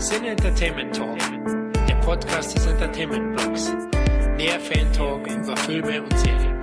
Sin Entertainment Talk, der Podcast des Entertainment Blogs. Mehr Fan Talk über Filme und Serien.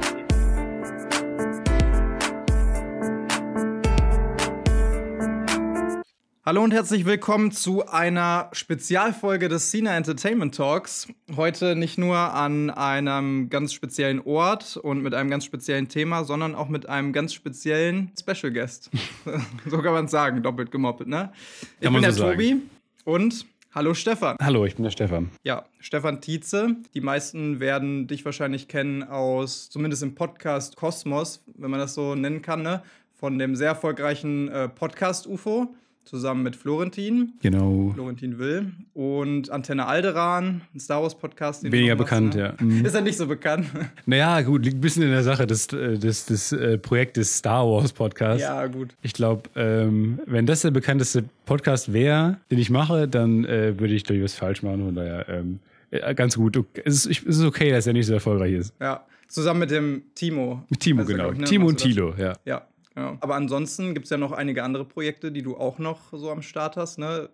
Hallo und herzlich willkommen zu einer Spezialfolge des Cena Entertainment Talks. Heute nicht nur an einem ganz speziellen Ort und mit einem ganz speziellen Thema, sondern auch mit einem ganz speziellen Special Guest. so kann man es sagen, doppelt gemoppelt, ne? Ich Kann bin man der so sagen. Tobi und hallo Stefan. Hallo, ich bin der Stefan. Ja, Stefan Tietze. Die meisten werden dich wahrscheinlich kennen aus, zumindest im Podcast Kosmos, wenn man das so nennen kann, ne? Von dem sehr erfolgreichen äh, Podcast UFO, zusammen mit Florentin. Genau. Florentin Will und Antenne Alderan, ein Star Wars Podcast. Weniger machst, bekannt, ne? ja. Mhm. Ist er nicht so bekannt? Naja, gut, liegt ein bisschen in der Sache des, äh, des, des äh, Projektes Star Wars Podcast. ja, gut. Ich glaube, ähm, wenn das der bekannteste Podcast wäre, den ich mache, dann äh, würde ich, glaube ich, was falsch machen. Von daher, ähm, äh, ganz gut. Es ist, es ist okay, dass er nicht so erfolgreich ist. Ja, zusammen mit dem Timo. Mit Timo, genau. ich, ne? Timo und Tilo, ja. das? Ja. Aber ansonsten gibt es ja noch einige andere Projekte, die du auch noch so am Start hast, ne?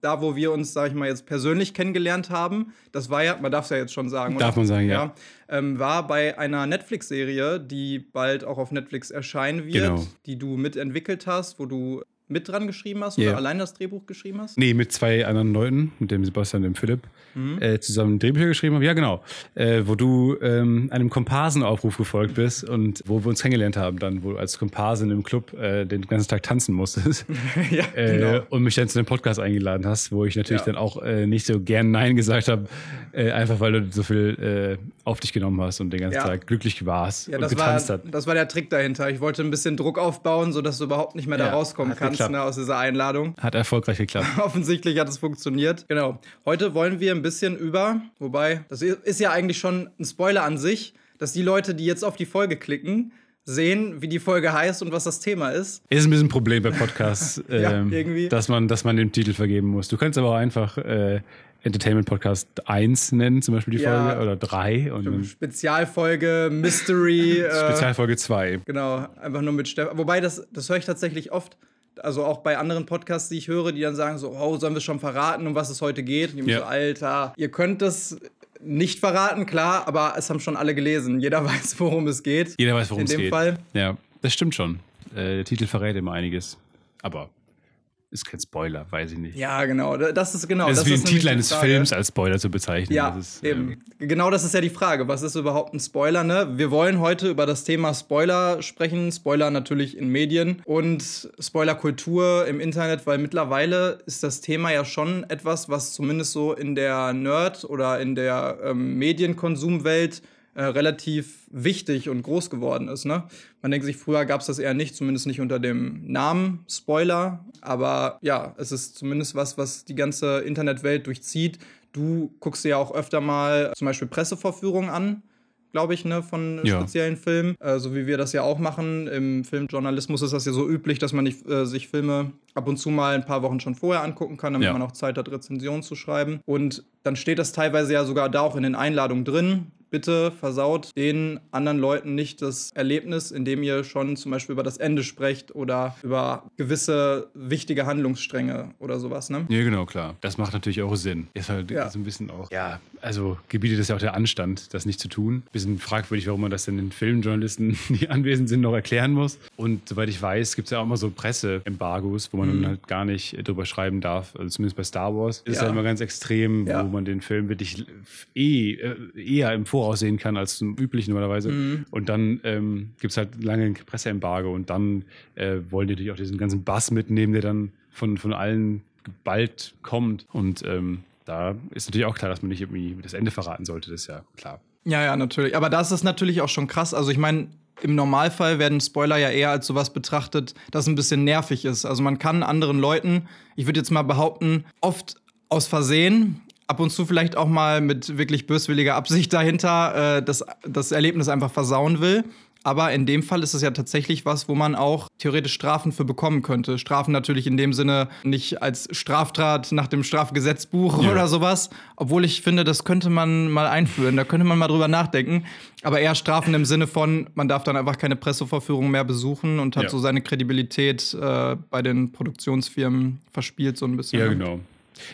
Da, wo wir uns, sag ich mal, jetzt persönlich kennengelernt haben, das war ja, man darf es ja jetzt schon sagen, Darf man sagen, ja. ähm, war bei einer Netflix-Serie, die bald auch auf Netflix erscheinen wird, Genau. die du mitentwickelt hast, wo du mit dran geschrieben hast Ja. oder allein das Drehbuch geschrieben hast? Nee, mit zwei anderen Leuten, mit dem Sebastian und dem Philipp, Mhm. äh, zusammen Drehbücher geschrieben haben. Ja, genau. Äh, wo du ähm, einem Komparsenaufruf gefolgt bist und wo wir uns kennengelernt haben, dann, wo du als Komparsin im Club äh, den ganzen Tag tanzen musstest. ja, äh, genau. Und mich dann zu dem Podcast eingeladen hast, wo ich natürlich Ja. dann auch äh, nicht so gern Nein gesagt habe, äh, einfach weil du so viel auf dich genommen hast und den ganzen Ja. Tag glücklich warst Ja, und das war, getanzt hat. das war der Trick dahinter. Ich wollte ein bisschen Druck aufbauen, sodass du überhaupt nicht mehr da rauskommen kannst geklappt. ne, aus dieser Einladung. Hat erfolgreich geklappt. Offensichtlich hat es funktioniert. Genau. Heute wollen wir ein bisschen über, wobei, das ist ja eigentlich schon ein Spoiler an sich, dass die Leute, die jetzt auf die Folge klicken, sehen, wie die Folge heißt und was das Thema ist. Ist ein bisschen ein Problem bei Podcasts, ähm, dass, man, dass man den Titel vergeben muss. Du kannst aber auch einfach äh, Entertainment Podcast 1 nennen, zum Beispiel die Ja. Folge, oder 3 und Spezialfolge, Mystery. äh, Spezialfolge 2. Genau, einfach nur mit Stefan. Wobei, das, das höre ich tatsächlich oft. Also auch bei anderen Podcasts, die ich höre, die dann sagen so, oh, sollen wir schon verraten, um was es heute geht? Und ich Ja. so, Alter, ihr könnt das nicht verraten, klar, aber es haben schon alle gelesen. Jeder weiß, worum es geht. Jeder weiß, worum In es dem geht. Fall. Ja, das stimmt schon. Äh, der Titel verrät immer einiges. Aber ist kein Spoiler, weiß ich nicht. Ja, genau. Das ist genau. es ist wie ein nämlich Titel eines. Films als Spoiler zu bezeichnen. Ja, Das ist, eben. ähm, Genau das ist ja die Frage. Was ist überhaupt ein Spoiler? Ne? Wir wollen heute über das Thema Spoiler sprechen. Spoiler natürlich in Medien und Spoilerkultur im Internet, weil mittlerweile ist das Thema ja schon etwas, was zumindest so in der Nerd- oder in der ähm, Medienkonsumwelt äh, relativ wichtig und groß geworden ist. Ne? Man denkt sich, früher gab es das eher nicht, zumindest nicht unter dem Namen Spoiler. Aber ja, es ist zumindest was, was die ganze Internetwelt durchzieht. Du guckst dir ja auch öfter mal zum Beispiel Pressevorführungen an, glaube ich, ne, von Ja. speziellen Filmen. Äh, so wie wir das ja auch machen. Im Filmjournalismus ist das ja so üblich, dass man nicht, äh, sich Filme ab und zu mal ein paar Wochen schon vorher angucken kann, damit Ja. man auch Zeit hat, Rezensionen zu schreiben. Und dann steht das teilweise ja sogar da auch in den Einladungen drin. Bitte versaut den anderen Leuten nicht das Erlebnis, indem ihr schon zum Beispiel über das Ende sprecht oder über gewisse wichtige Handlungsstränge oder sowas, ne? Ja, genau, klar. Das macht natürlich auch Sinn. Ist halt Ja. so ein bisschen auch. Ja, also gebietet es ja auch der Anstand, das nicht zu tun. Bisschen fragwürdig, warum man das denn den Filmjournalisten, die anwesend sind, noch erklären muss. Und soweit ich weiß, gibt es ja auch immer so Presseembargos, wo man Mhm. dann halt gar nicht drüber schreiben darf. Also zumindest bei Star Wars ist Ja. halt immer ganz extrem, Ja. wo man den Film wirklich eh, äh, eher im Voraus sehen kann als zum üblichen normalerweise. Mhm. Und dann ähm, gibt es halt lange ein Presseembargo und dann äh, wollen die natürlich auch diesen ganzen Bass mitnehmen, der dann von, von allen bald kommt. Und ähm, da ist natürlich auch klar, dass man nicht irgendwie das Ende verraten sollte, das ist ja klar. Ja, ja, natürlich. Aber das ist natürlich auch schon krass. Also ich meine, im Normalfall werden Spoiler ja eher als sowas betrachtet, das ein bisschen nervig ist. Also man kann anderen Leuten, ich würde jetzt mal behaupten, oft aus Versehen, ab und zu vielleicht auch mal mit wirklich böswilliger Absicht dahinter, äh, das, das Erlebnis einfach versauen will. Aber in dem Fall ist es ja tatsächlich was, wo man auch theoretisch Strafen für bekommen könnte. Strafen natürlich in dem Sinne nicht als Straftat nach dem Strafgesetzbuch Ja. oder sowas. Obwohl ich finde, das könnte man mal einführen. Da könnte man mal drüber nachdenken. Aber eher Strafen im Sinne von, man darf dann einfach keine Pressevorführung mehr besuchen und hat Ja. so seine Kredibilität äh, bei den Produktionsfirmen verspielt so ein bisschen. Ja, ne? genau.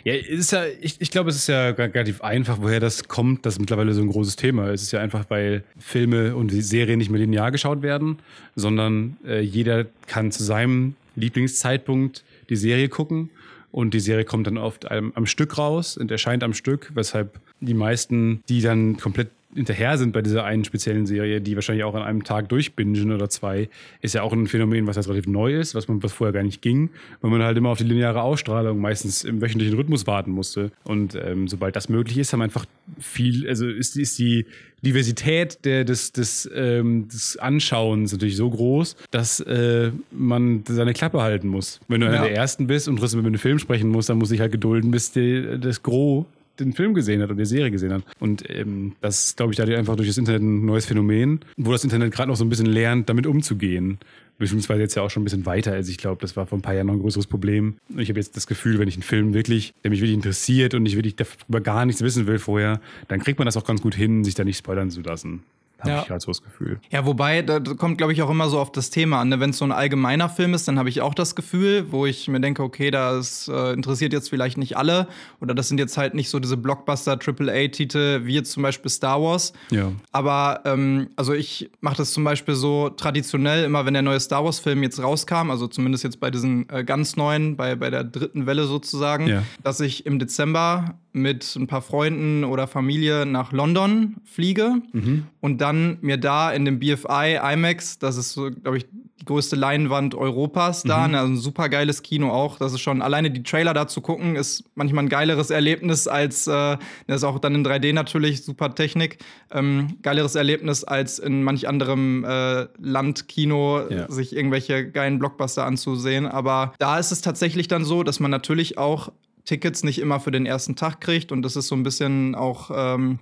Ja, ist ja, ich, ich glaube, es ist ja relativ einfach, woher das kommt, dass mittlerweile so ein großes Thema ist. Es ist ja einfach, weil Filme und Serien nicht mehr linear geschaut werden, sondern äh, jeder kann zu seinem Lieblingszeitpunkt die Serie gucken und die Serie kommt dann oft am, am Stück raus und erscheint am Stück, weshalb die meisten, die dann komplett hinterher sind bei dieser einen speziellen Serie, die wahrscheinlich auch an einem Tag durchbingen oder zwei, ist ja auch ein Phänomen, was jetzt relativ neu ist, was man was vorher gar nicht ging, weil man halt immer auf die lineare Ausstrahlung meistens im wöchentlichen Rhythmus warten musste. Und ähm, sobald das möglich ist, haben einfach viel, also ist, ist die Diversität der, des, des, ähm, des Anschauens natürlich so groß, dass äh, man seine Klappe halten muss. Wenn du ja. einer der Ersten bist und trotzdem über einen Film sprechen musst, dann muss ich halt gedulden, bis die, das Gros den Film gesehen hat und die Serie gesehen hat. Und ähm, das glaube ich, da einfach durch das Internet ein neues Phänomen, wo das Internet gerade noch so ein bisschen lernt, damit umzugehen. Beziehungsweise jetzt ja auch schon ein bisschen weiter. Also ich glaube, das war vor ein paar Jahren noch ein größeres Problem. Und ich habe jetzt das Gefühl, wenn ich einen Film wirklich, der mich wirklich interessiert und ich wirklich darüber gar nichts wissen will vorher, dann kriegt man das auch ganz gut hin, sich da nicht spoilern zu lassen. Habe ja. ich halt so das Gefühl. Ja, wobei, da kommt, glaube ich, auch immer so auf das Thema an. Ne? Wenn es so ein allgemeiner Film ist, dann habe ich auch das Gefühl, wo ich mir denke, okay, das äh, interessiert jetzt vielleicht nicht alle. Oder das sind jetzt halt nicht so diese Blockbuster-AAA-Titel wie jetzt zum Beispiel Star Wars. Ja. Aber ähm, also ich mache das zum Beispiel so traditionell, immer wenn der neue Star Wars-Film jetzt rauskam, also zumindest jetzt bei diesen äh, ganz neuen, bei, bei der dritten Welle sozusagen, ja. dass ich im Dezember mit ein paar Freunden oder Familie nach London fliege mhm. und dann mir da in dem BFI IMAX, das ist so, glaube ich, die größte Leinwand Europas da, mhm. Ne, also ein super geiles Kino auch. Das ist schon alleine die Trailer da zu gucken, ist manchmal ein geileres Erlebnis als, äh, das ist auch dann in 3D natürlich, super Technik, ähm, geileres Erlebnis als in manch anderem äh, Landkino ja. sich irgendwelche geilen Blockbuster anzusehen. Aber da ist es tatsächlich dann so, dass man natürlich auch Tickets nicht immer für den ersten Tag kriegt und das ist so ein bisschen auch ähm,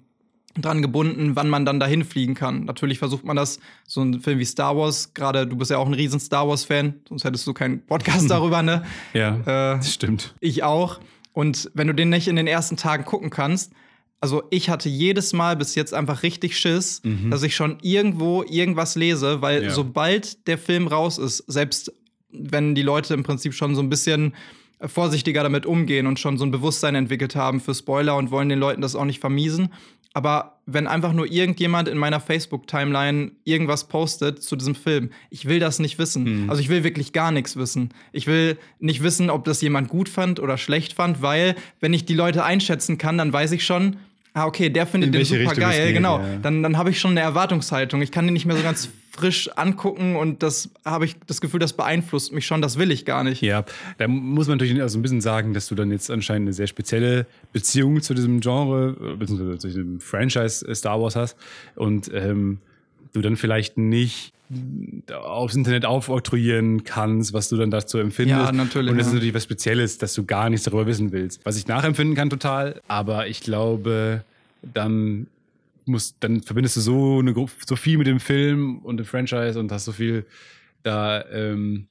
dran gebunden, wann man dann dahin fliegen kann. Natürlich versucht man das, so ein Film wie Star Wars, gerade du bist ja auch ein riesen Star Wars-Fan, sonst hättest du keinen Podcast darüber, ne? ja, äh, das stimmt. Ich auch. Und wenn du den nicht in den ersten Tagen gucken kannst, also ich hatte jedes Mal bis jetzt einfach richtig Schiss, mhm. dass ich schon irgendwo irgendwas lese, weil ja. sobald der Film raus ist, selbst wenn die Leute im Prinzip schon so ein bisschen vorsichtiger damit umgehen und schon so ein Bewusstsein entwickelt haben für Spoiler und wollen den Leuten das auch nicht vermiesen. Aber wenn einfach nur irgendjemand in meiner Facebook-Timeline irgendwas postet zu diesem Film, ich will das nicht wissen. Mhm. Also ich will wirklich gar nichts wissen. Ich will nicht wissen, ob das jemand gut fand oder schlecht fand, weil wenn ich die Leute einschätzen kann, dann weiß ich schon, ah, okay, der findet den super Richtung geil, genau. Ja. Dann, dann habe ich schon eine Erwartungshaltung. Ich kann den nicht mehr so ganz frisch angucken und das habe ich das Gefühl, das beeinflusst mich schon, das will ich gar nicht. Ja, da muss man natürlich also ein bisschen sagen, dass du dann jetzt anscheinend eine sehr spezielle Beziehung zu diesem Genre, beziehungsweise zu diesem Franchise äh, Star Wars hast und ähm, du dann vielleicht nicht aufs Internet aufoktroyieren kannst, was du dann dazu empfindest. Ja, natürlich. Und das ja. ist natürlich was Spezielles, dass du gar nichts darüber wissen willst. Was ich nachempfinden kann total, aber ich glaube, dann musst, dann verbindest du so, eine, so viel mit dem Film und dem Franchise und hast so viel da ähm,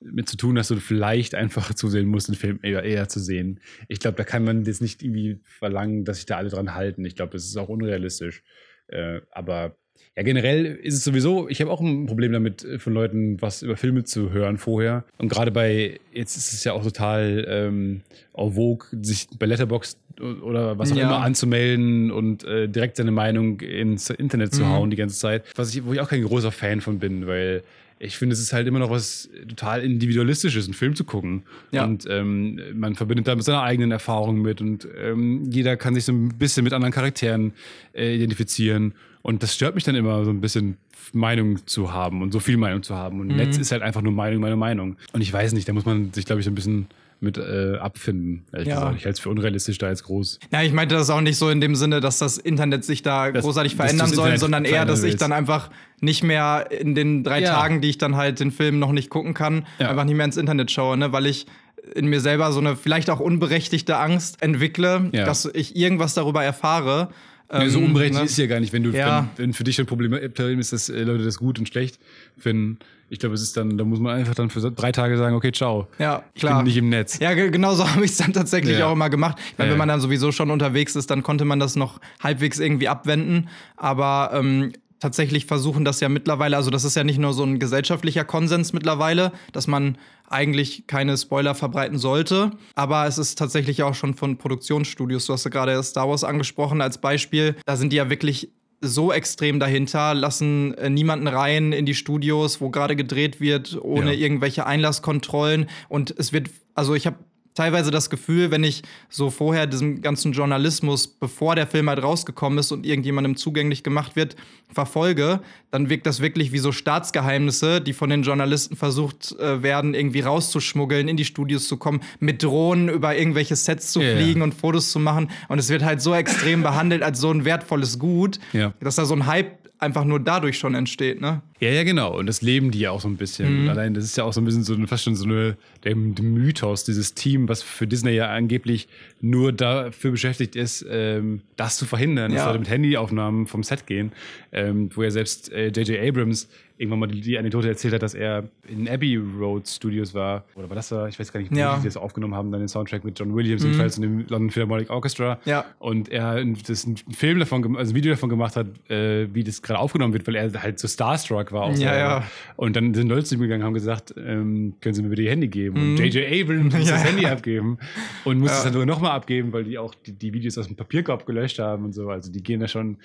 mit zu tun, dass du vielleicht einfach zusehen musst, den Film eher, eher zu sehen. Ich glaube, da kann man jetzt nicht irgendwie verlangen, dass sich da alle dran halten. Ich glaube, das ist auch unrealistisch. Äh, aber ja, generell ist es sowieso, ich habe auch ein Problem damit, äh, von Leuten was über Filme zu hören vorher. Und gerade bei, jetzt ist es ja auch total ähm, en vogue, sich bei Letterboxd oder was auch ja. immer anzumelden und äh, direkt seine Meinung ins Internet zu mhm. hauen die ganze Zeit. Was ich, wo ich auch kein großer Fan von bin, weil ich finde, es ist halt immer noch was total Individualistisches, einen Film zu gucken. Ja. Und ähm, man verbindet da mit seiner eigenen Erfahrung mit und ähm, jeder kann sich so ein bisschen mit anderen Charakteren äh, identifizieren. Und das stört mich dann immer so ein bisschen, Meinung zu haben und so viel Meinung zu haben. Und mhm. Netz ist halt einfach nur Meinung, meine Meinung. Und ich weiß nicht, da muss man sich, glaube ich, so ein bisschen mit äh, abfinden. Ehrlich ja. gesagt. Ich halte es für unrealistisch da jetzt groß. Ja, ich meinte das auch nicht so in dem Sinne, dass das Internet sich da das, großartig verändern soll, sondern eher, dass ich dann einfach nicht mehr in den drei ja. Tagen, die ich dann halt den Film noch nicht gucken kann, ja. einfach nicht mehr ins Internet schaue, ne? weil ich in mir selber so eine vielleicht auch unberechtigte Angst entwickle, dass ich irgendwas darüber erfahre. Nee, so ähm, unberechtigt ne? ist ja gar nicht, wenn du, ja. wenn, wenn, für dich ein Problem ist, dass äh, Leute das gut und schlecht finden. Ich glaube, es ist dann, da muss man einfach dann für drei Tage sagen, okay, ciao. Ja, ich klar. bin nicht im Netz. Ja, genau so habe ich es dann tatsächlich ja. auch immer gemacht. Ich meine, ja. wenn man dann sowieso schon unterwegs ist, dann konnte man das noch halbwegs irgendwie abwenden. Aber ähm, tatsächlich versuchen das ja mittlerweile, also das ist ja nicht nur so ein gesellschaftlicher Konsens mittlerweile, dass man eigentlich keine Spoiler verbreiten sollte, aber es ist tatsächlich auch schon von Produktionsstudios, du hast ja gerade Star Wars angesprochen als Beispiel, da sind die ja wirklich so extrem dahinter, lassen äh, niemanden rein in die Studios, wo gerade gedreht wird, ohne Ja. irgendwelche Einlasskontrollen. Und es wird, also ich habe teilweise das Gefühl, wenn ich so vorher diesem ganzen Journalismus, bevor der Film halt rausgekommen ist und irgendjemandem zugänglich gemacht wird, verfolge, dann wirkt das wirklich wie so Staatsgeheimnisse, die von den Journalisten versucht äh, werden, irgendwie rauszuschmuggeln, in die Studios zu kommen, mit Drohnen über irgendwelche Sets zu ja. fliegen und Fotos zu machen. Und es wird halt so extrem behandelt als so ein wertvolles Gut, Ja. dass da so ein Hype einfach nur dadurch schon entsteht, ne? Ja, ja, genau. Und das leben die ja auch so ein bisschen. Und allein, das ist ja auch so ein bisschen so eine, fast schon so eine, der Mythos, dieses Team, was für Disney ja angeblich nur dafür beschäftigt ist, ähm, das zu verhindern, dass Ja. Leute mit Handyaufnahmen vom Set gehen. Ähm, wo ja selbst äh, J.J. Abrams irgendwann mal die, die Anekdote erzählt hat, dass er in Abbey Road Studios war. Oder war das da? Ich weiß gar nicht, wo Ja. die das aufgenommen haben, dann den Soundtrack mit John Williams jedenfalls und dem London Philharmonic Orchestra. Ja. Und er das einen Film davon, also ein Video davon gemacht hat, äh, wie das gerade aufgenommen wird, weil er halt so starstruck war. Ja, ja. Und dann sind Leute zu ihm gegangen und haben gesagt, ähm, können Sie mir bitte Ihr Handy geben? Und J.J. Abrams muss Mhm. Ja, das ja. Handy abgeben und muss Ja. es dann sogar nochmal abgeben, weil die auch die, die Videos aus dem Papierkorb gelöscht haben und so. Also die gehen da schon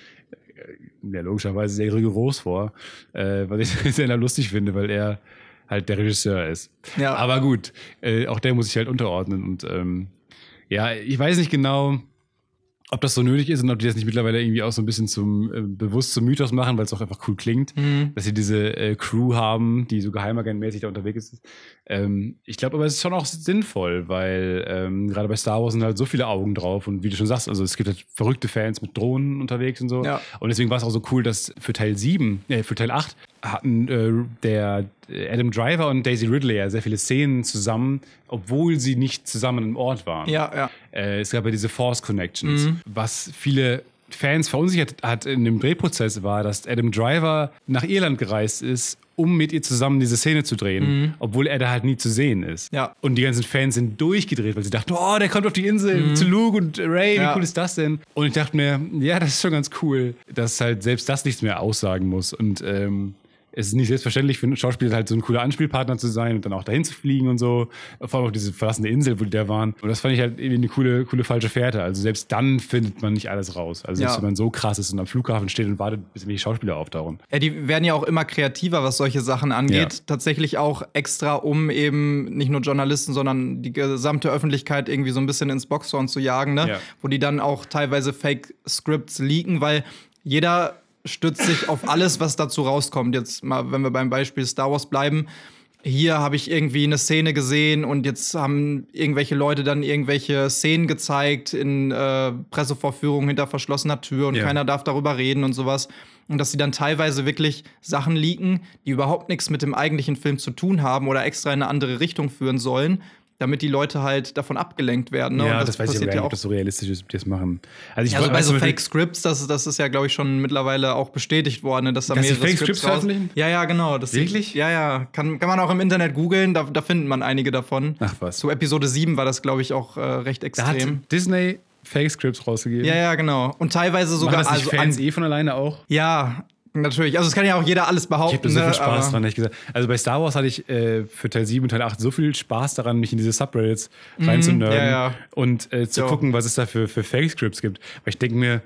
äh, ja, logischerweise sehr rigoros vor, äh, was ich sehr lustig finde, weil er halt der Regisseur ist. Ja. Aber gut, äh, auch der muss sich halt unterordnen und ähm, ja, ich weiß nicht genau, ob das so nötig ist und ob die das nicht mittlerweile irgendwie auch so ein bisschen zum äh, bewusst zum Mythos machen, weil es auch einfach cool klingt, Mhm. dass sie diese äh, Crew haben, die so geheimagentmäßig da unterwegs ist. Ähm, ich glaube aber, es ist schon auch sinnvoll, weil ähm, gerade bei Star Wars sind halt so viele Augen drauf und wie du schon sagst, also es gibt halt verrückte Fans mit Drohnen unterwegs und so. Ja. Und deswegen war es auch so cool, dass für Teil 7, äh, für Teil 8 hatten äh, der äh, Adam Driver und Daisy Ridley ja sehr viele Szenen zusammen, obwohl sie nicht zusammen im Ort waren. Ja, ja. Äh, es gab ja diese Force Connections. Mhm. Was viele Fans verunsichert hat in dem Drehprozess war, dass Adam Driver nach Irland gereist ist, um mit ihr zusammen diese Szene zu drehen, obwohl er da halt nie zu sehen ist. Mhm. Ja. Und die ganzen Fans sind durchgedreht, weil sie dachten, oh, der kommt auf die Insel zu Luke und Ray, wie Mhm. Ja. cool ist das denn? Und ich dachte mir, ja, das ist schon ganz cool, dass halt selbst das nichts mehr aussagen muss. Und ähm, es ist nicht selbstverständlich für einen Schauspieler halt so ein cooler Anspielpartner zu sein und dann auch dahin zu fliegen und so. Vor allem auch diese verlassene Insel, wo die da waren. Und das fand ich halt irgendwie eine coole, coole falsche Fährte. Also selbst dann findet man nicht alles raus. Also selbst Ja. wenn man so krass ist und am Flughafen steht und wartet, bis die Schauspieler auftauchen. Ja, die werden ja auch immer kreativer, was solche Sachen angeht. Ja. Tatsächlich auch extra, um eben nicht nur Journalisten, sondern die gesamte Öffentlichkeit irgendwie so ein bisschen ins Boxhorn zu jagen, ne? Ja. Wo die dann auch teilweise Fake-Scripts leaken, weil jeder stützt sich auf alles, was dazu rauskommt. Jetzt mal, wenn wir beim Beispiel Star Wars bleiben. Hier habe ich irgendwie eine Szene gesehen und jetzt haben irgendwelche Leute dann irgendwelche Szenen gezeigt in äh, Pressevorführungen hinter verschlossener Tür und Ja. keiner darf darüber reden und sowas. Und dass sie dann teilweise wirklich Sachen leaken, die überhaupt nichts mit dem eigentlichen Film zu tun haben oder extra in eine andere Richtung führen sollen, damit die Leute halt davon abgelenkt werden. Ne? ja, und das, weiß ich aber nicht, ob das so realistisch ist, ob die das machen. Also ich ja, also bei so Fake Scripts, das, das ist ja, glaube ich, schon mittlerweile auch bestätigt worden, ne, dass da Dass mehrere Fake Scripts veröffentlichen? Ja, ja, genau. Das Wirklich? Ja, ja. Kann, kann man auch im Internet googeln, da, da findet man einige davon. Ach was. Zu Episode 7 war das, glaube ich, auch äh, recht Da hat extrem. Disney Fake Scripts rausgegeben. Ja, ja, genau. Und teilweise Machen sogar das nicht also Fans an, eh von alleine auch? Ja, natürlich. Also es kann ja auch jeder alles Ich behaupten. habe da so viel ne, Spaß aber- dran, ehrlich gesagt. Also bei Star Wars hatte ich äh, für Teil 7 und Teil 8 so viel Spaß daran, mich in diese Subreddits reinzunörden Mhm. ja, ja. und äh, zu Ja. gucken, was es da für, für Fake-Scripts gibt. Weil ich denke mir,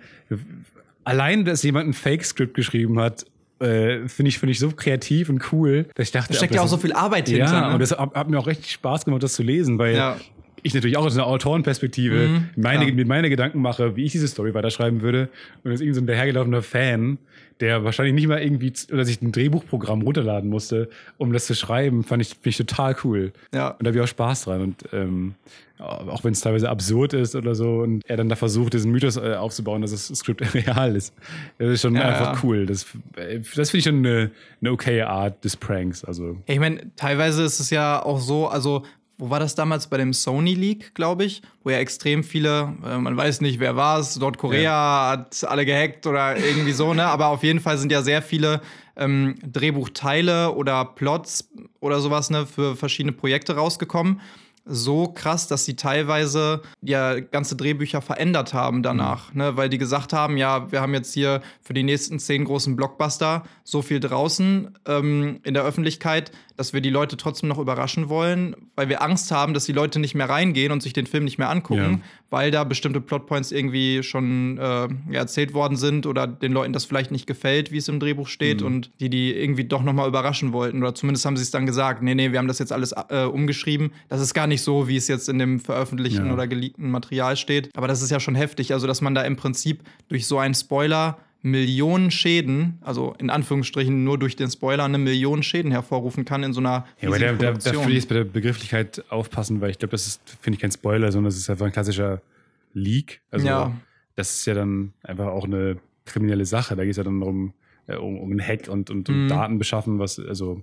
allein, dass jemand ein Fake-Script geschrieben hat, äh, finde ich, finde ich so kreativ und cool, dass ich dachte, Da steckt ja auch so viel Arbeit Ja, hinter. ne? und das hat, hat mir auch richtig Spaß gemacht, das zu lesen, weil Ja. Ich natürlich auch aus einer Autorenperspektive Mhm, meine, mit meine Gedanken mache, wie ich diese Story weiterschreiben würde. Und jetzt irgend so ein dahergelaufener Fan, der wahrscheinlich nicht mal irgendwie oder sich ein Drehbuchprogramm runterladen musste, um das zu schreiben, fand ich, ich total cool. Ja. Und da habe ich auch Spaß dran. Und ähm, auch wenn es teilweise absurd ist oder so, und er dann da versucht, diesen Mythos äh, aufzubauen, dass das Skript real ist. Das ist schon Ja, einfach ja. cool. Das, äh, das finde ich schon eine, eine okaye Art des Pranks. Also. Ich meine, teilweise ist es ja auch so, also wo war das damals bei dem Sony Leak, glaube ich, wo ja extrem viele, äh, man weiß nicht, wer war es, Nordkorea hat alle gehackt oder irgendwie so, ne? Aber auf jeden Fall sind ja sehr viele ähm, Drehbuchteile oder Plots oder sowas, ne, für verschiedene Projekte rausgekommen. So krass, dass sie teilweise ja ganze Drehbücher verändert haben danach, mhm. ne? weil die gesagt haben, ja, wir haben jetzt hier für die nächsten zehn großen Blockbuster so viel draußen ähm, in der Öffentlichkeit, dass wir die Leute trotzdem noch überraschen wollen, weil wir Angst haben, dass die Leute nicht mehr reingehen und sich den Film nicht mehr angucken, ja. weil da bestimmte Plotpoints irgendwie schon äh, erzählt worden sind oder den Leuten das vielleicht nicht gefällt, wie es im Drehbuch steht mhm. und die die irgendwie doch noch mal überraschen wollten oder zumindest haben sie es dann gesagt, nee, nee, wir haben das jetzt alles äh, umgeschrieben. Das ist gar nicht so, wie es jetzt in dem veröffentlichten ja. oder geleakten Material steht, aber das ist ja schon heftig, also dass man da im Prinzip durch so einen Spoiler Millionen Schäden, also in Anführungsstrichen nur durch den Spoiler eine Million Schäden hervorrufen kann in so einer Ja, aber da, da, da würde ich jetzt bei der Begrifflichkeit aufpassen, weil ich glaube, das ist, finde ich, kein Spoiler, sondern das ist einfach ein klassischer Leak. Also ja. das ist ja dann einfach auch eine kriminelle Sache. Da geht es ja dann darum, äh, um, um einen Hack und, und um mhm. Daten beschaffen, was, also,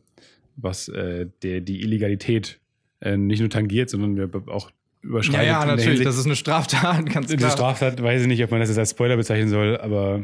was äh, der, die Illegalität äh, nicht nur tangiert, sondern auch überschreitet. Ja, ja, natürlich, das ist eine Straftat, ganz klar. Eine Straftat, weiß ich nicht, ob man das jetzt als Spoiler bezeichnen soll, aber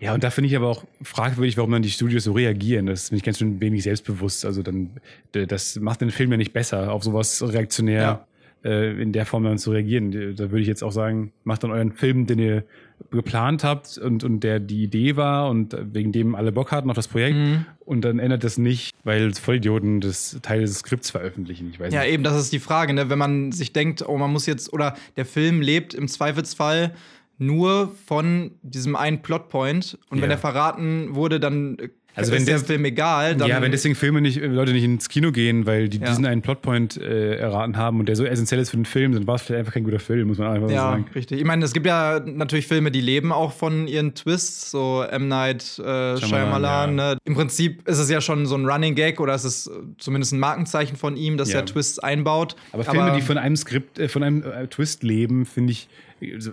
ja, und da finde ich aber auch fragwürdig, warum dann die Studios so reagieren. Das finde ich ganz schön wenig selbstbewusst. Also dann, das macht den Film ja nicht besser, auf sowas reaktionär ja. äh, in der Form dann zu reagieren. Da würde ich jetzt auch sagen, macht dann euren Film, den ihr geplant habt und, und der die Idee war und wegen dem alle Bock hatten auf das Projekt mhm. und dann ändert das nicht, weil Vollidioten das Teil des Skripts veröffentlichen. Ich weiß ja, nicht. eben, das ist die Frage, ne? wenn man sich denkt, oh, man muss jetzt, oder der Film lebt im Zweifelsfall nur von diesem einen Plotpoint und ja. wenn er verraten wurde, dann also wenn ist der Film egal. Dann ja, wenn deswegen Filme nicht, Leute nicht ins Kino gehen, weil die ja. diesen einen Plotpoint äh, erraten haben und der so essentiell ist für den Film, dann war es vielleicht einfach kein guter Film, muss man einfach ja, sagen. Ja, richtig. Ich meine, es gibt ja natürlich Filme, die leben auch von ihren Twists, so M. Night äh, Shyamalan. Ja. Ne? Im Prinzip ist es ja schon so ein Running Gag oder es ist zumindest ein Markenzeichen von ihm, dass er Twists einbaut. Aber Filme, Aber, die von einem Skript, äh, von einem äh, Twist leben, finde ich, also,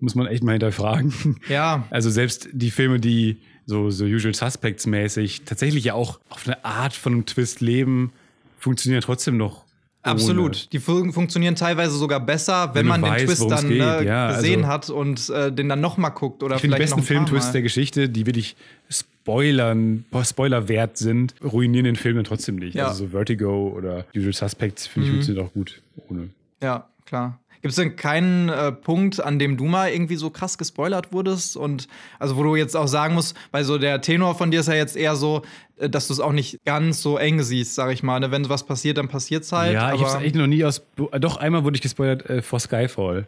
muss man echt mal hinterfragen. Ja. Also selbst die Filme, die so, so Usual Suspects mäßig tatsächlich ja auch auf eine Art von einem Twist leben, funktionieren trotzdem noch. Absolut. Ohne. Die fun funktionieren teilweise sogar besser, wenn, wenn man weiß, den Twist dann ne, ja, gesehen also, hat und äh, den dann noch mal guckt oder ich vielleicht die besten Filmtwists der Geschichte, die wirklich Spoilern, Spoiler wert sind, ruinieren den Film dann trotzdem nicht. Ja. Also so Vertigo oder Usual Suspects finde ich mhm. funktioniert auch gut ohne. Ja, klar. Gibt es denn keinen äh, Punkt, an dem du mal irgendwie so krass gespoilert wurdest? Und also, wo du jetzt auch sagen musst, weil so der Tenor von dir ist ja jetzt eher so, äh, dass du es auch nicht ganz so eng siehst, sag ich mal. Ne? Wenn was passiert, dann passiert es halt. Ja, ich hab's echt noch nie aus. Doch, einmal wurde ich gespoilert äh, vor Skyfall.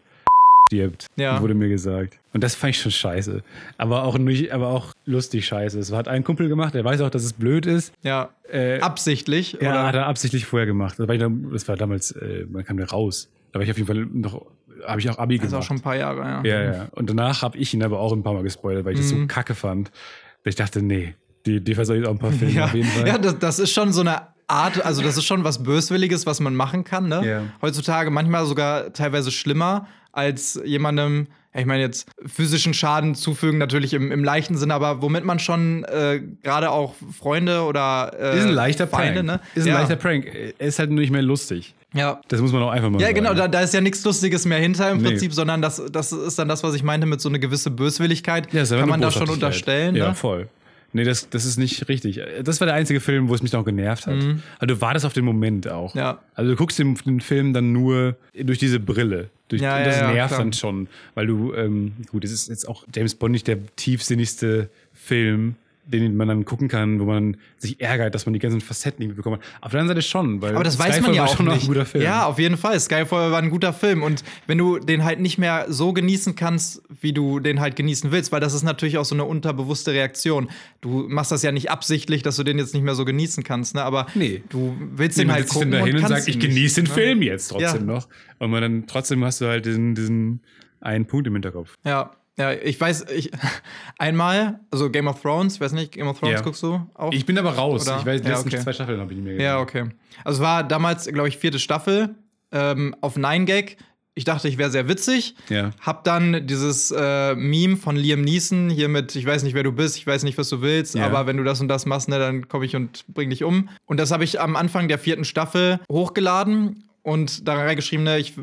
Stirbt, ja. wurde mir gesagt. Und das fand ich schon scheiße. Aber auch nicht, aber auch lustig scheiße. Es hat ein Kumpel gemacht, der weiß auch, dass es blöd ist. Ja. Äh, absichtlich, ja, oder? hat er absichtlich vorher gemacht. Das war, das war damals, äh, man kam da raus. Da war ich auf jeden Fall noch, habe ich auch Abi gemacht. Das ist auch schon ein paar Jahre, ja. Ja, ja. Und danach habe ich ihn aber auch ein paar Mal gespoilert, weil ich mhm. das so mhm. kacke fand. Ich dachte, nee, die, die versoll ich auch ein paar Filme ja. auf jeden Fall. Ja, das, das ist schon so eine Art, also das ist schon was Böswilliges, was man machen kann, ne? Yeah. Heutzutage manchmal sogar teilweise schlimmer als jemandem, ich meine jetzt physischen Schaden zufügen, natürlich im, im leichten Sinne, aber womit man schon äh, gerade auch Freunde oder äh, ist ein leichter Feinde, Prank. ne? Ist ein ja. leichter Prank. Ist halt nur nicht mehr lustig. Ja. Das muss man auch einfach mal Ja, sagen. genau, da, da, ist ja nichts Lustiges mehr hinter im nee. Prinzip, sondern das, das ist dann das, was ich meinte mit so einer gewisse Böswilligkeit. Ja, kann man da schon unterstellen. Ja, ne? voll. Nee, das, das ist nicht richtig. Das war der einzige Film, wo es mich noch genervt hat. Mhm. Also du wartest auf den Moment auch. Ja. Also du guckst den, den Film dann nur durch diese Brille. Durch, ja, und das ja, nervt ja, dann schon. Weil du, ähm, gut, es ist jetzt auch James Bond nicht der tiefsinnigste Film den man dann gucken kann, wo man sich ärgert, dass man die ganzen Facetten nicht bekommt. Auf der anderen Seite schon, weil Aber das Skyfall weiß man ja auch nicht. ein guter Film. Ja, auf jeden Fall. Skyfall war ein guter Film und wenn du den halt nicht mehr so genießen kannst, wie du den halt genießen willst, weil das ist natürlich auch so eine unterbewusste Reaktion. Du machst das ja nicht absichtlich, dass du den jetzt nicht mehr so genießen kannst, ne? Aber nee. du willst nee, den halt gucken dahin und, und sagt, ich genieße den ne? Film jetzt trotzdem ja. noch. Und man dann trotzdem hast du halt diesen, diesen einen Punkt im Hinterkopf. Ja, ja, ich weiß, ich einmal, also Game of Thrones, weiß nicht, Game of Thrones ja. guckst du auch? Ich bin aber raus. Oder? Ich weiß, die ja, okay. zwei Staffeln habe ich nicht mehr gesehen. Ja, okay. Also es war damals, glaube ich, vierte Staffel ähm, auf Nine Gag. Ich dachte, ich wäre sehr witzig. Ja. Hab dann dieses äh, Meme von Liam Neeson hier mit, ich weiß nicht, wer du bist, ich weiß nicht, was du willst, ja. aber wenn du das und das machst, ne, dann komme ich und bring dich um. Und das habe ich am Anfang der vierten Staffel hochgeladen und da reingeschrieben, ne, ich,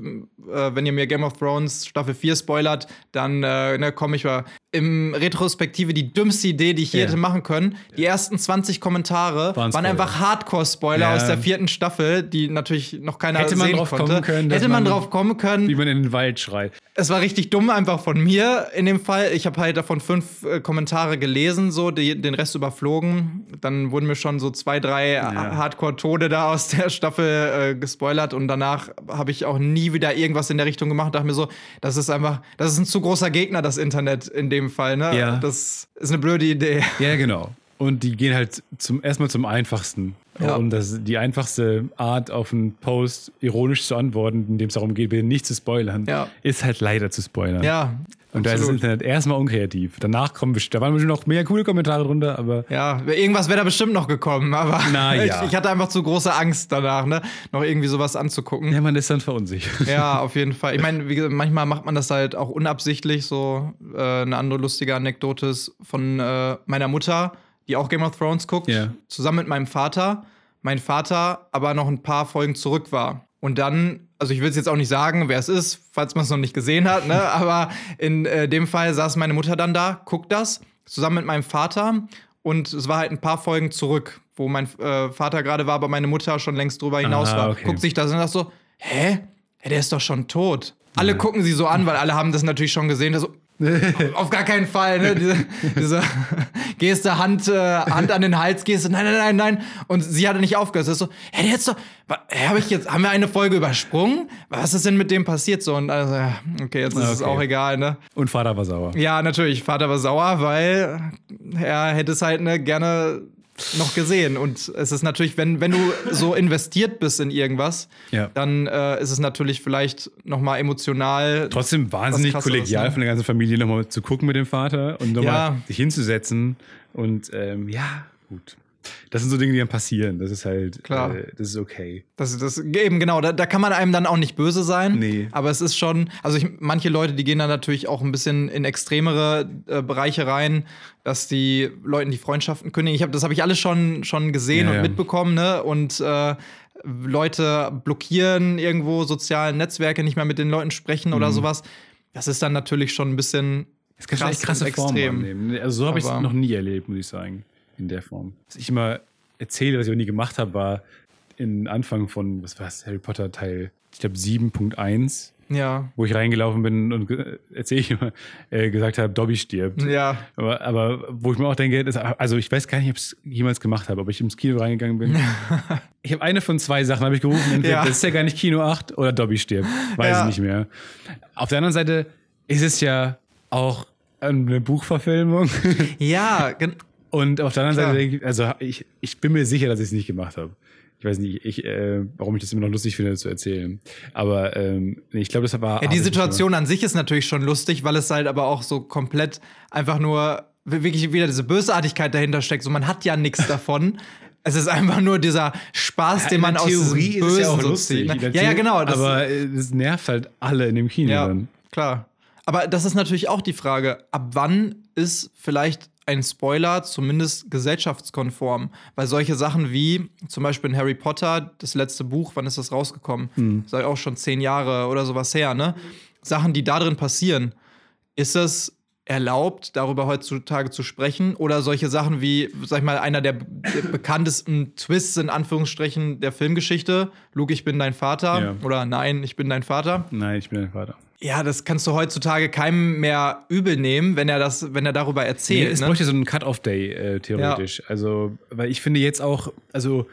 äh, wenn ihr mir Game of Thrones Staffel 4 spoilert, dann äh, ne, komme ich, im Retrospektive die dümmste Idee, die ich je hätte machen können. Die ersten 20 Kommentare Waren waren, einfach Hardcore-Spoiler Ja. aus der vierten Staffel, die natürlich noch keiner Hätte man sehen drauf konnte. kommen können, Hätte man man- drauf kommen können. Wie man in den Wald schreit. Es war richtig dumm einfach von mir in dem Fall. Ich habe halt davon fünf äh, Kommentare gelesen, so die, den Rest überflogen. Dann wurden mir schon so zwei, drei Ja. Hardcore-Tode da aus der Staffel äh, gespoilert und danach habe ich auch nie wieder irgendwas in der Richtung gemacht. Dachte mir so, das ist einfach, das ist ein zu großer Gegner, das Internet in dem Fall. Ne? Ja. Das ist eine blöde Idee. Ja, genau. Und die gehen halt zum erstmal zum einfachsten. Ja. Und das die einfachste Art, auf einen Post ironisch zu antworten, indem es darum geht, bitte nicht zu spoilern, Ja. ist halt leider zu spoilern. Ja. Und da ist das absolut. Internet erstmal unkreativ. Danach kommen best- da waren bestimmt noch mehr coole Kommentare drunter, aber Ja, irgendwas wäre da bestimmt noch gekommen, aber Na ich, ja. ich hatte einfach zu große Angst danach, ne? noch irgendwie sowas anzugucken. ja, man ist dann verunsichert. Ja, auf jeden Fall. Ich meine, wie gesagt, manchmal macht man das halt auch unabsichtlich. So äh, eine andere lustige Anekdote ist von äh, meiner Mutter, die auch Game of Thrones guckt, Ja. zusammen mit meinem Vater. Mein Vater aber noch ein paar Folgen zurück war. Und dann, also ich will es jetzt auch nicht sagen, wer es ist, falls man es noch nicht gesehen hat, ne? aber in äh, dem Fall saß meine Mutter dann da, guckt das, zusammen mit meinem Vater. Und es war halt ein paar Folgen zurück, wo mein äh, Vater gerade war, aber meine Mutter schon längst drüber hinaus Aha, war. okay. Guckt sich das und sagt so, hä? Der ist doch schon tot. Alle gucken sie so an, weil alle haben das natürlich schon gesehen. So, auf gar keinen Fall, ne? Diese, diese Geste, Hand, äh, Hand an den Hals, Geste, nein, nein, nein, nein. Und sie hatte nicht aufgehört. Das ist so, hä, der jetzt doch, hab ich jetzt, haben wir eine Folge übersprungen? Was ist denn mit dem passiert so? Und also, ja, okay, jetzt ist es Okay. auch egal, ne? Und Vater war sauer. Ja, natürlich, Vater war sauer, weil er hätte es halt ne, gerne noch gesehen. Und es ist natürlich, wenn, wenn du so investiert bist in irgendwas, Ja. dann äh, ist es natürlich vielleicht noch mal emotional. Trotzdem wahnsinnig kollegial ne? von der ganzen Familie nochmal zu gucken mit dem Vater und nochmal Ja. sich hinzusetzen. Und ähm, ja, gut. Das sind so Dinge, die dann passieren. Das ist halt, Klar. Äh, das ist okay. Das, das eben genau, da, da kann man einem dann auch nicht böse sein. Nee. Aber es ist schon, also ich, manche Leute, die gehen dann natürlich auch ein bisschen in extremere äh, Bereiche rein, dass die Leuten die Freundschaften kündigen. Ich hab, das habe ich alles schon, schon gesehen Ja, und ja. mitbekommen, ne? Und äh, Leute blockieren irgendwo soziale Netzwerke, nicht mehr mit den Leuten sprechen oder sowas. Das ist dann natürlich schon ein bisschen Das kann schon echt krasse Formen annehmen. Also so habe ich es noch nie erlebt, muss ich sagen, in der Form. Was ich immer erzähle, was ich aber nie gemacht habe, war in Anfang von, was war es, Harry Potter Teil, ich glaube 7.1, Ja. wo ich reingelaufen bin und erzähle ich immer, äh, gesagt habe, Dobby stirbt. Ja. Aber, aber wo ich mir auch denke, das, also ich weiß gar nicht, ob ich es jemals gemacht habe, ob ich ins Kino reingegangen bin. ich habe eine von zwei Sachen habe ich gerufen, entweder Ja. das ist ja gar nicht Kino 8 oder Dobby stirbt. Weiß Ja. ich nicht mehr. Auf der anderen Seite ist es ja auch eine Buchverfilmung. Ja, gen- Und auf der anderen Klar. Seite denke ich, also ich, ich bin mir sicher, dass ich es nicht gemacht habe. Ich weiß nicht, ich, äh, warum ich das immer noch lustig finde, zu erzählen. Aber ähm, ich glaube, das war. Ja, die Situation an sich ist natürlich schon lustig, weil es halt aber auch so komplett einfach nur wirklich wieder diese Bösartigkeit dahinter steckt. So, man hat ja nichts davon. Es ist einfach nur dieser Spaß, gemacht. den man der aus Theorie ist ja auch lustig. zieht. Ne? Ja, ja, genau. Das, aber äh, es nervt halt alle in dem Kino ja, dann. klar. Aber das ist natürlich auch die Frage, ab wann ist vielleicht ein Spoiler zumindest gesellschaftskonform? Weil solche Sachen wie zum Beispiel in Harry Potter, das letzte Buch, wann ist das rausgekommen? Hm. Sei auch schon zehn Jahre oder sowas her, ne? Sachen, die da drin passieren. Ist es erlaubt, darüber heutzutage zu sprechen? Oder solche Sachen wie, sag ich mal, einer der, der bekanntesten Twists in Anführungsstrichen der Filmgeschichte, Luke, ich bin dein Vater Ja. oder Nein, ich bin dein Vater. Nein, ich bin dein Vater. Ja, das kannst du heutzutage keinem mehr übel nehmen, wenn er das, wenn er darüber Nee, erzählt. es ne? bräuchte so einen Cut-Off-Day, äh, theoretisch. Also, weil ich finde jetzt auch, also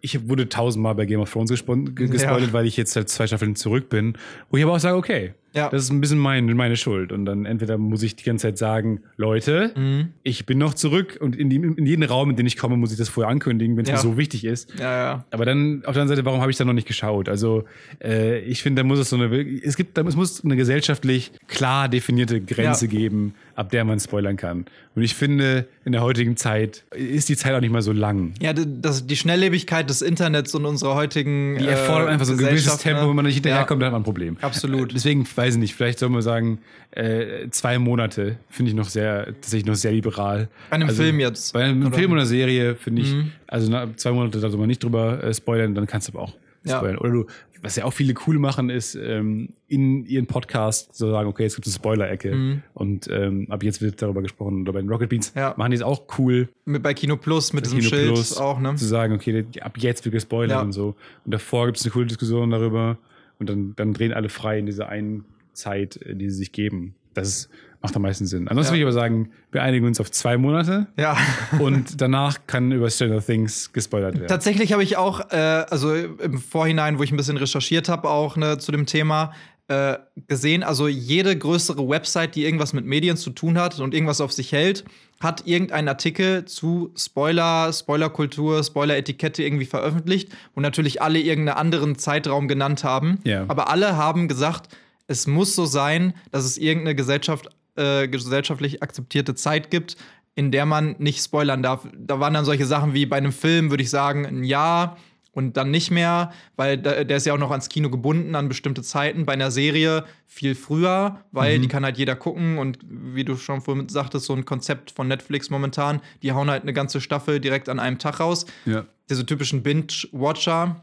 ich wurde tausendmal bei Game of Thrones gespoilert, Ja. weil ich jetzt halt zwei Staffeln zurück bin, wo ich aber auch sage, okay, Ja. das ist ein bisschen mein, meine Schuld. Und dann entweder muss ich die ganze Zeit sagen, Leute, Mhm. ich bin noch zurück und in, die, in jeden Raum, in den ich komme, muss ich das vorher ankündigen, wenn es Ja. mir so wichtig ist. ja, ja. Aber dann auf der anderen Seite, warum habe ich da noch nicht geschaut? Also äh, ich finde, da muss es so eine, es gibt, da es muss eine gesellschaftlich klar definierte Grenze Ja. geben, ab der man spoilern kann. Und ich finde, in der heutigen Zeit ist die Zeit auch nicht mal so lang. Ja, das, die Schnelllebigkeit des Internets und unserer heutigen. Die erfordert äh, einfach so ein gewisses Tempo, ne? wenn man nicht Ja. hinterherkommt, dann hat man ein Problem. Absolut. Äh, Deswegen weiß ich nicht, vielleicht soll man sagen, äh, zwei Monate finde ich noch sehr, tatsächlich noch sehr liberal. Bei einem Also, Film jetzt. Bei einem Oder? Film oder Serie finde ich, Mhm. also nach zwei Monate da soll man nicht drüber äh, spoilern, dann kannst du aber auch Ja. spoilern. Oder du was ja auch viele cool machen, ist ähm, in ihren Podcast so sagen, okay, es gibt eine Spoiler-Ecke Mhm. und ähm, ab jetzt wird darüber gesprochen. Oder bei den Rocket Beans Ja. machen die es auch cool, Mit, bei Kino Plus mit diesem Kino Schild Plus auch, ne? zu sagen, okay, ab jetzt wird gespoilert Ja. und so. Und davor gibt es eine coole Diskussion darüber und dann, dann drehen alle frei in dieser einen Zeit, äh, die sie sich geben. Das macht am meisten Sinn. Ansonsten Ja. würde ich aber sagen, wir einigen uns auf zwei Monate Ja. und danach kann über Stranger Things gespoilert werden. Tatsächlich habe ich auch, äh, also im Vorhinein, wo ich ein bisschen recherchiert habe, auch ne, zu dem Thema, äh, gesehen, also jede größere Website, die irgendwas mit Medien zu tun hat und irgendwas auf sich hält, hat irgendeinen Artikel zu Spoiler, Spoilerkultur, Spoiler-Etikette irgendwie veröffentlicht, wo natürlich alle irgendeinen anderen Zeitraum genannt haben. Ja. Aber alle haben gesagt, es muss so sein, dass es irgendeine Gesellschaft, äh, gesellschaftlich akzeptierte Zeit gibt, in der man nicht spoilern darf. Da waren dann solche Sachen wie bei einem Film, würde ich sagen, ein Jahr und dann nicht mehr, weil da, der ist ja auch noch ans Kino gebunden, an bestimmte Zeiten. Bei einer Serie viel früher, weil die kann halt jeder gucken und wie du schon vorhin sagtest, so ein Konzept von Netflix momentan, die hauen halt eine ganze Staffel direkt an einem Tag raus. ja. Diese typischen Binge-Watcher,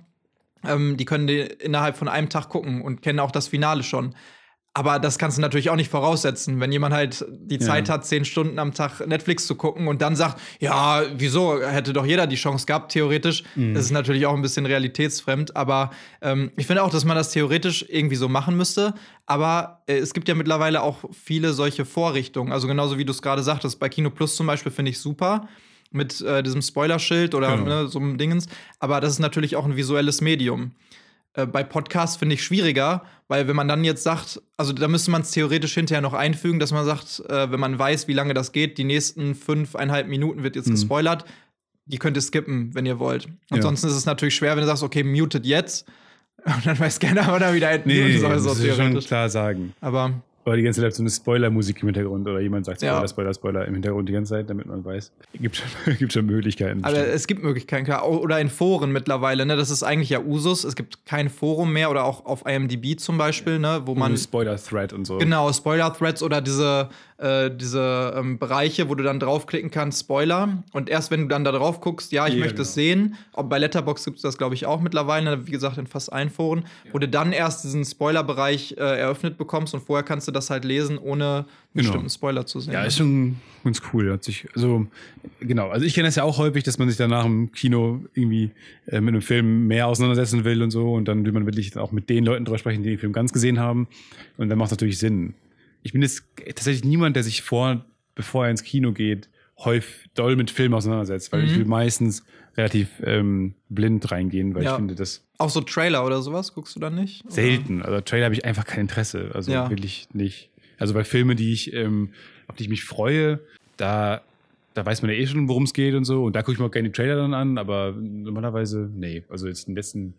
ähm, die können die innerhalb von einem Tag gucken und kennen auch das Finale schon. Aber das kannst du natürlich auch nicht voraussetzen, wenn jemand halt die Ja. Zeit hat, zehn Stunden am Tag Netflix zu gucken und dann sagt, ja, wieso hätte doch jeder die Chance gehabt, theoretisch. Das ist natürlich auch ein bisschen realitätsfremd, aber ähm, ich finde auch, dass man das theoretisch irgendwie so machen müsste. Aber äh, es gibt ja mittlerweile auch viele solche Vorrichtungen. Also genauso wie du es gerade sagtest, bei Kino Plus zum Beispiel finde ich super mit äh, diesem Spoilerschild oder Genau. ne, so einem Dingens. Aber das ist natürlich auch ein visuelles Medium. Äh, bei Podcasts finde ich schwieriger, weil wenn man dann jetzt sagt, also da müsste man es theoretisch hinterher noch einfügen, dass man sagt, äh, wenn man weiß, wie lange das geht, die nächsten fünfeinhalb Minuten wird jetzt Mhm. gespoilert, die könnt ihr skippen, wenn ihr wollt. Ansonsten ist es natürlich schwer, wenn du sagst, okay, mutet jetzt. Und dann weiß keiner, wann er wieder entmuten Nee, soll, das so muss ich schon klar sagen. Aber Oder die ganze Zeit so eine Spoiler-Musik im Hintergrund oder jemand sagt Spoiler, Ja. Spoiler, Spoiler im Hintergrund die ganze Zeit, damit man weiß. Gibt schon, gibt schon Möglichkeiten. Aber bestimmt. es gibt Möglichkeiten, klar. Oder in Foren mittlerweile, ne? Das ist eigentlich ja Usus. Es gibt kein Forum mehr oder auch auf IMDb zum Beispiel, ne? Wo man. man Spoiler-Thread und so. Genau, Spoiler-Threads oder diese, äh, diese ähm, Bereiche, wo du dann draufklicken kannst, Spoiler. Und erst wenn du dann da drauf guckst, ja, ich Ja, möchte es genau. sehen. Auch bei Letterbox gibt es das, glaube ich, auch mittlerweile, wie gesagt, in fast allen Foren, wo du dann erst diesen Spoiler-Bereich äh, eröffnet bekommst und vorher kannst du das halt lesen, ohne einen Genau. bestimmten Spoiler zu sehen. Ja, ist schon ganz cool. Hat sich, also, genau. Also, ich kenne das ja auch häufig, dass man sich danach im Kino irgendwie äh, mit einem Film mehr auseinandersetzen will und so. Und dann will man wirklich auch mit den Leuten drüber sprechen, die den Film ganz gesehen haben. Und dann macht es natürlich Sinn. Ich bin jetzt tatsächlich niemand, der sich vor, bevor er ins Kino geht, häufig doll mit Filmen auseinandersetzt, weil Mhm. ich will meistens relativ ähm, blind reingehen, weil Ja. ich finde, das Auch so Trailer oder sowas guckst du dann nicht? Oder? selten. Also Trailer habe ich einfach kein Interesse. Also Ja. wirklich nicht. Also bei Filmen, die ich, ähm, auf die ich mich freue, da, da weiß man ja eh schon, worum es geht und so. Und da gucke ich mir auch gerne die Trailer dann an, aber normalerweise, nee. Also jetzt in den letzten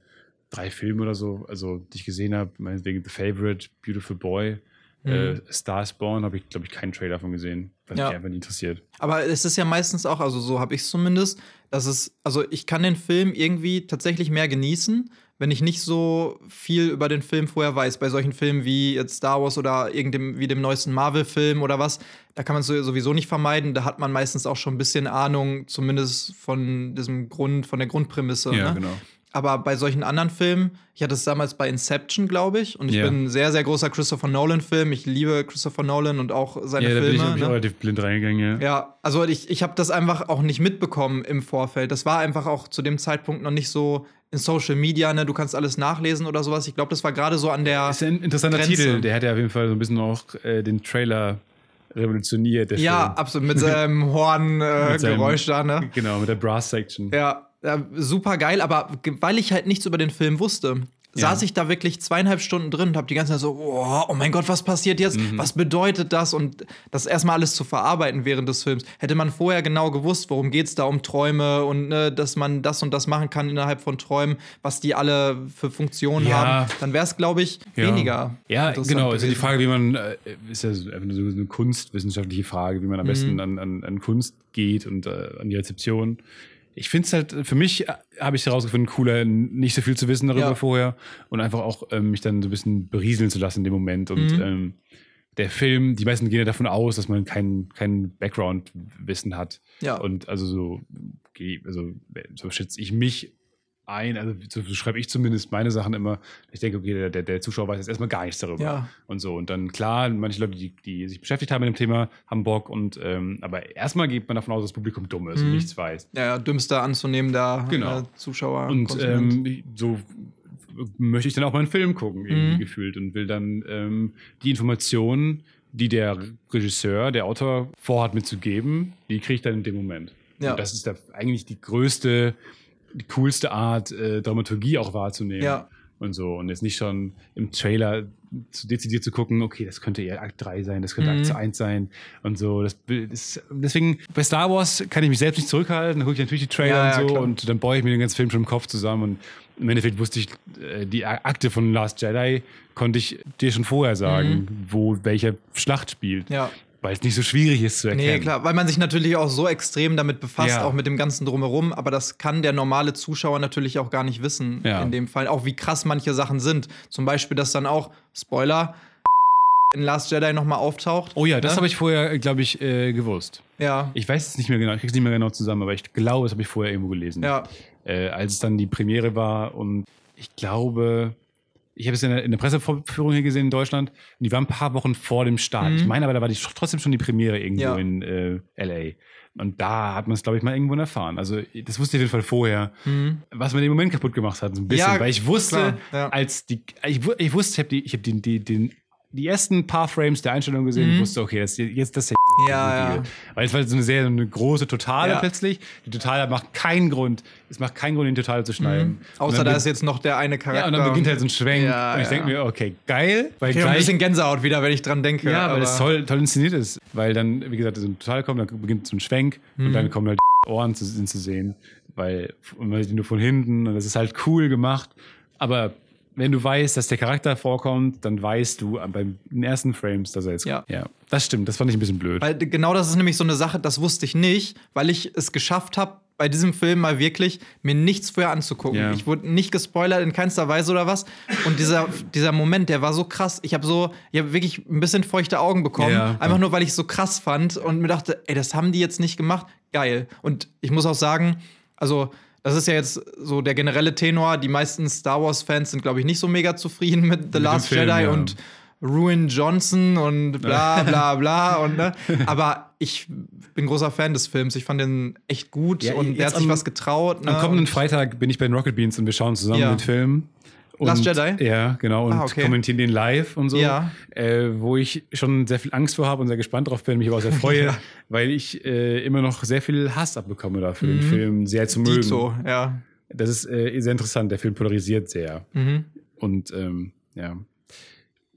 drei Filmen oder so, also die ich gesehen habe, meinetwegen The Favorite, Beautiful Boy, äh, Star is Born, habe ich, glaube ich, keinen Trailer von gesehen, weil Mhm. Ja. mich einfach nicht interessiert. Aber es ist ja meistens auch, also so habe ich es zumindest, dass es, also ich kann den Film irgendwie tatsächlich mehr genießen, wenn ich nicht so viel über den Film vorher weiß. Bei solchen Filmen wie jetzt Star Wars oder irgendeinem, wie dem neuesten Marvel-Film oder was, da kann man es sowieso nicht vermeiden. Da hat man meistens auch schon ein bisschen Ahnung, zumindest von diesem Grund, von der Grundprämisse. ne? genau. Aber bei solchen anderen Filmen, ich hatte es damals bei Inception, glaube ich, und ich Ja. bin ein sehr, sehr großer Christopher Nolan-Film. Ich liebe Christopher Nolan und auch seine Ja, da bin ich, Filme. hab ich ne? relativ blind reingegangen. Ja. Ja, also ich, ich habe das einfach auch nicht mitbekommen im Vorfeld. Das war einfach auch zu dem Zeitpunkt noch nicht so in Social Media, ne? Du kannst alles nachlesen oder sowas. Ich glaube, das war gerade so an der. Ist ein interessanter Grenze. Titel. Der hat ja auf jeden Fall so ein bisschen auch äh, den Trailer revolutioniert. Ja, Film. absolut. Mit seinem Horngeräusch Geräusch da, ne? Genau, mit der Brass-Section. Ja, ja, super geil, aber weil ich halt nichts über den Film wusste, Ja. saß ich da wirklich zweieinhalb Stunden drin und habe die ganze Zeit so, oh, oh mein Gott, was passiert jetzt? Mhm. Was bedeutet das? Und das erstmal alles zu verarbeiten während des Films. Hätte man vorher genau gewusst, worum geht's da um Träume und ne, dass man das und das machen kann innerhalb von Träumen, was die alle für Funktionen Ja. haben, dann wäre es, glaube ich, Ja. weniger. Ja, genau. Also die gewesen. Frage, wie man, äh, ist ja so eine kunstwissenschaftliche Frage, wie man am Mhm. besten an, an, an Kunst geht und äh, an die Rezeption. Ich finde es halt, für mich äh, habe ich herausgefunden, cooler, nicht so viel zu wissen darüber Ja. vorher und einfach auch ähm, mich dann so ein bisschen berieseln zu lassen in dem Moment. Und Mhm. ähm, der Film, die meisten gehen ja davon aus, dass man kein, kein Background-Wissen hat. Ja. Und also so, also so schätze ich mich ein, also so schreibe ich zumindest meine Sachen immer. Ich denke, okay, der, der, Zuschauer weiß jetzt erstmal gar nichts darüber. Ja. Und so. Und dann, klar, manche Leute, die, die sich beschäftigt haben mit dem Thema, haben Bock. Und, ähm, aber erstmal geht man davon aus, dass das Publikum dumm ist und Mhm. nichts weiß. Ja, dümmster anzunehmender Genau. äh, Zuschauer. Und ähm, so möchte ich dann auch mal einen Film gucken, irgendwie Mhm. gefühlt. Und will dann ähm, die Informationen, die der Regisseur, der Autor vorhat mitzugeben, die kriege ich dann in dem Moment. Ja. Und das ist da eigentlich die größte, die coolste Art, äh, Dramaturgie auch wahrzunehmen. ja. Und so. Und jetzt nicht schon im Trailer zu dezidiert zu gucken, okay, das könnte eher Akt 3 sein, das könnte Mhm. Akt 1 sein und so. Das, das, deswegen, bei Star Wars kann ich mich selbst nicht zurückhalten, dann gucke ich natürlich die Trailer Ja, ja, und so klar. und dann baue ich mir den ganzen Film schon im Kopf zusammen und im Endeffekt wusste ich, äh, die Akte von Last Jedi konnte ich dir schon vorher sagen, wo welche Schlacht spielt, Mhm. Ja. Weil es nicht so schwierig ist zu erkennen. Nee, klar, weil man sich natürlich auch so extrem damit befasst, Ja. auch mit dem ganzen Drumherum, aber das kann der normale Zuschauer natürlich auch gar nicht wissen, Ja. in dem Fall. Auch wie krass manche Sachen sind. Zum Beispiel, dass dann auch, Spoiler, in Last Jedi nochmal auftaucht. Oh ja, das Ne? habe ich vorher, glaube ich, äh, gewusst. Ja. Ich weiß es nicht mehr genau, ich kriege es nicht mehr genau zusammen, aber ich glaube, das habe ich vorher irgendwo gelesen. Ja. äh, als es dann die Premiere war. Und ich glaube, ich habe es in der, in der Pressevorführung hier gesehen in Deutschland. Und die war ein paar Wochen vor dem Start. Mhm. Ich meine aber, da war die trotzdem schon die Premiere irgendwo Ja. in äh, LA. Und da hat man es, glaube ich, mal irgendwo erfahren. Also, das wusste ich auf jeden Fall vorher, Mhm. was mir den Moment kaputt gemacht hat. So ein bisschen. Ja, Weil ich wusste, klar, ja. als die, ich, ich wusste, ich habe die, ich habe die, die, den, die ersten paar Frames der Einstellung gesehen Mhm. und wusste, okay, das, jetzt das ist Ja, ja. weil es war so eine sehr so eine große Totale Ja. plötzlich. Die Totale macht keinen Grund, es macht keinen Grund, den Totale zu schneiden. Mhm. Außer da ist jetzt noch der eine Charakter. ja, und dann beginnt halt so ein Schwenk. Ja, und ich ja. denke mir, okay, geil, weil Ich hab ein gleich. bisschen Gänsehaut wieder, wenn ich dran denke. ja, weil es toll, toll inszeniert ist. Weil dann, wie gesagt, so ein Totale kommt, dann beginnt so ein Schwenk Mhm. und dann kommen halt Ohren zu, zu sehen. Weil und man sieht nur von hinten und das ist halt cool gemacht. Aber wenn du weißt, dass der Charakter vorkommt, dann weißt du beim den ersten Frames, dass er jetzt Ja. kommt. Ja, das stimmt. Das fand ich ein bisschen blöd. Weil genau das ist nämlich so eine Sache, das wusste ich nicht, weil ich es geschafft habe, bei diesem Film mal wirklich mir nichts vorher anzugucken. Ja. Ich wurde nicht gespoilert in keinster Weise oder was. Und dieser, dieser Moment, der war so krass. Ich habe so, ich habe wirklich ein bisschen feuchte Augen bekommen. Ja. Einfach nur, weil ich es so krass fand und mir dachte, ey, das haben die jetzt nicht gemacht. Geil. Und ich muss auch sagen, also das ist ja jetzt so der generelle Tenor. Die meisten Star Wars-Fans sind, glaube ich, nicht so mega zufrieden mit The dem Last Film, Jedi ja. und Ruin Johnson und bla bla bla und ne. Aber ich bin großer Fan des Films. Ich fand den echt gut Ja, und der hat sich am- was getraut. Ne? Am kommenden Freitag bin ich bei den Rocket Beans und wir schauen zusammen Ja. den Film. Und, Last Jedi? Ja, genau. Und Ah, okay. kommentieren den live und so. Ja. Äh, wo ich schon sehr viel Angst vor habe und sehr gespannt drauf bin, mich aber auch sehr freue, Ja. weil ich äh, immer noch sehr viel Hass abbekomme dafür, den Mhm. Film sehr zu mögen. Dito, ja. Das ist äh, sehr interessant. Der Film polarisiert sehr. Mhm. Und ähm, ja.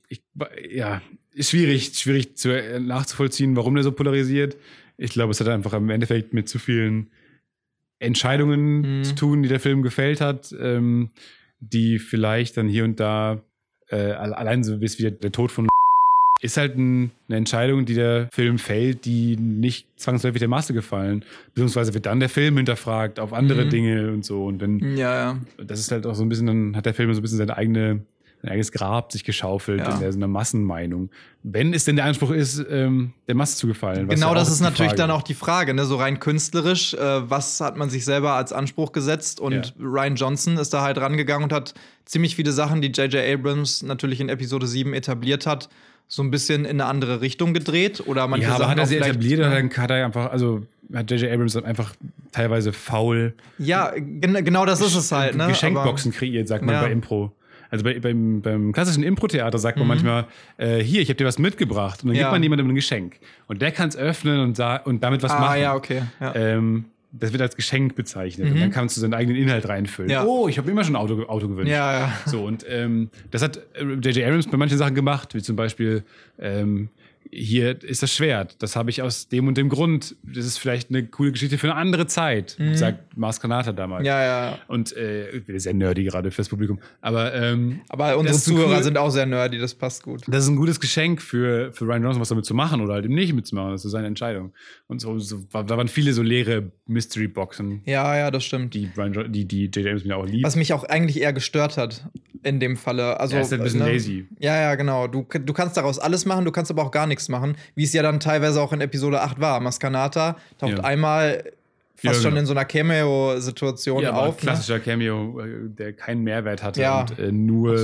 Ich, ja, ist schwierig, schwierig zu, äh, nachzuvollziehen, warum der so polarisiert. Ich glaube, es hat einfach im Endeffekt mit zu vielen Entscheidungen Mhm. zu tun, die der Film gefällt hat, ähm, die vielleicht dann hier und da äh, alle- allein so wie es wie der Tod von ist halt ein, eine Entscheidung, die der Film fällt, die nicht zwangsläufig der Masse gefallen. Beziehungsweise wird dann der Film hinterfragt auf andere Mhm. Dinge und so. Und wenn Ja, ja. das ist halt auch so ein bisschen, dann hat der Film so ein bisschen seine eigene, sein eigenes Grab sich geschaufelt Ja. in der, so einer Massenmeinung. Wenn es denn der Anspruch ist, ähm, der Masse zu gefallen. Genau ja das ist natürlich Frage dann auch die Frage, ne? so rein künstlerisch, äh, was hat man sich selber als Anspruch gesetzt und Ja. Ryan Johnson ist da halt rangegangen und hat ziemlich viele Sachen, die J.J. Abrams natürlich in Episode 7 etabliert hat, so ein bisschen in eine andere Richtung gedreht oder manche Ja, aber Sachen hat er sie etabliert oder dann hat er einfach, also hat J.J. Abrams einfach teilweise faul Ja, gen genau das ist es halt, ne? Geschenkboxen kreiert, sagt man Ja. bei Impro. Also bei, beim, beim klassischen Impro-Theater sagt man Mhm. manchmal, äh, hier, ich habe dir was mitgebracht. Und dann Ja. gibt man jemandem ein Geschenk. Und der kann es öffnen und, sa- und damit was ah, machen. ja, okay. Ja. Ähm, das wird als Geschenk bezeichnet. Und Mhm. dann kannst du seinen eigenen Inhalt reinfüllen. Ja. Oh, ich habe immer schon ein Auto, Auto gewünscht. ja, ja. So, und ähm, das hat äh, J.J. Abrams bei manchen Sachen gemacht, wie zum Beispiel, ähm, hier ist das Schwert. Das habe ich aus dem und dem Grund. Das ist vielleicht eine coole Geschichte für eine andere Zeit, sagt Mars Kanata damals. Mhm. Ja, ja. Und äh, ich bin sehr nerdy gerade fürs Publikum. Aber ähm, Aber unsere Zuhörer cool. sind auch sehr nerdy, das passt gut. das ist ein gutes Geschenk für, für Ryan Johnson, was damit zu machen oder halt eben nicht mitzumachen. Das ist seine Entscheidung. Und so, so da waren viele so leere Mystery-Boxen, Ja, ja, das stimmt. die Ryan die, die J.J. Abrams mir auch liebt. Was mich auch eigentlich eher gestört hat in dem Falle. Also, Er ist halt ein bisschen ne? lazy. Ja, ja, genau. Du, du kannst daraus alles machen, du kannst aber auch gar nichts machen, wie es ja dann teilweise auch in Episode 8 war. Maskanata taucht Ja. einmal fast Ja, schon genau. in so einer Cameo-Situation Ja, auf. Ne? klassischer Cameo, äh, der keinen Mehrwert hatte Ja, und äh, nur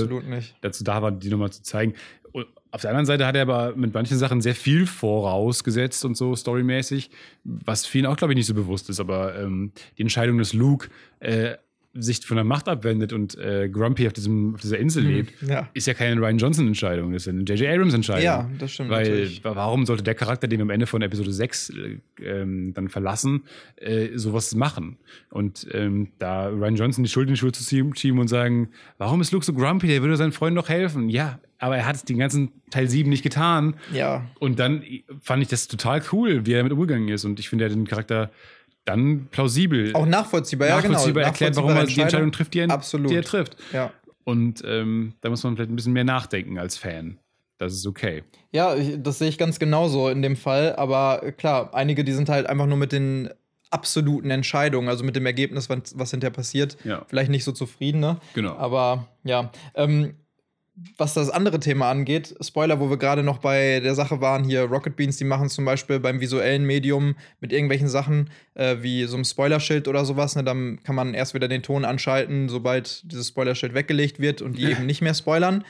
dazu da war, die nochmal zu zeigen. Und auf der anderen Seite hat er aber mit manchen Sachen sehr viel vorausgesetzt und so storymäßig, was vielen auch, glaube ich, nicht so bewusst ist. Aber ähm, die Entscheidung, dass Luke äh, sich von der Macht abwendet und äh, Grumpy auf, diesem, auf dieser Insel lebt, Ja. ist ja keine Ryan Johnson-Entscheidung, das ist eine J.J. Abrams-Entscheidung. Ja, das stimmt Weil natürlich. warum sollte der Charakter, den wir am Ende von Episode 6 äh, ähm, dann verlassen, äh, sowas machen? Und ähm, da Ryan Johnson die Schuld in die Schuhe zu schieben schieben und sagen, warum ist Luke so grumpy, der würde seinen Freunden doch helfen. Ja, aber er hat es den ganzen Teil 7 nicht getan. Ja. Und dann fand ich das total cool, wie er damit umgegangen ist. Und ich finde, er hat den Charakter dann plausibel, Auch nachvollziehbar, ja, nachvollziehbar genau. erklärt, warum er die Entscheidung trifft, die er, Absolut. die er trifft. Ja. Und ähm, da muss man vielleicht ein bisschen mehr nachdenken als Fan. Das ist okay. Ja, ich, das sehe ich ganz genauso in dem Fall. Aber äh, klar, einige, die sind halt einfach nur mit den absoluten Entscheidungen, also mit dem Ergebnis, was, was hinterher passiert, Ja. vielleicht nicht so zufrieden. Ne? Genau. Aber ja, ähm, was das andere Thema angeht, Spoiler, wo wir gerade noch bei der Sache waren, hier Rocket Beans, die machen zum Beispiel beim visuellen Medium mit irgendwelchen Sachen, äh, wie so einem Spoilerschild oder sowas, ne, dann kann man erst wieder den Ton anschalten, sobald dieses Spoilerschild weggelegt wird und die eben nicht mehr spoilern.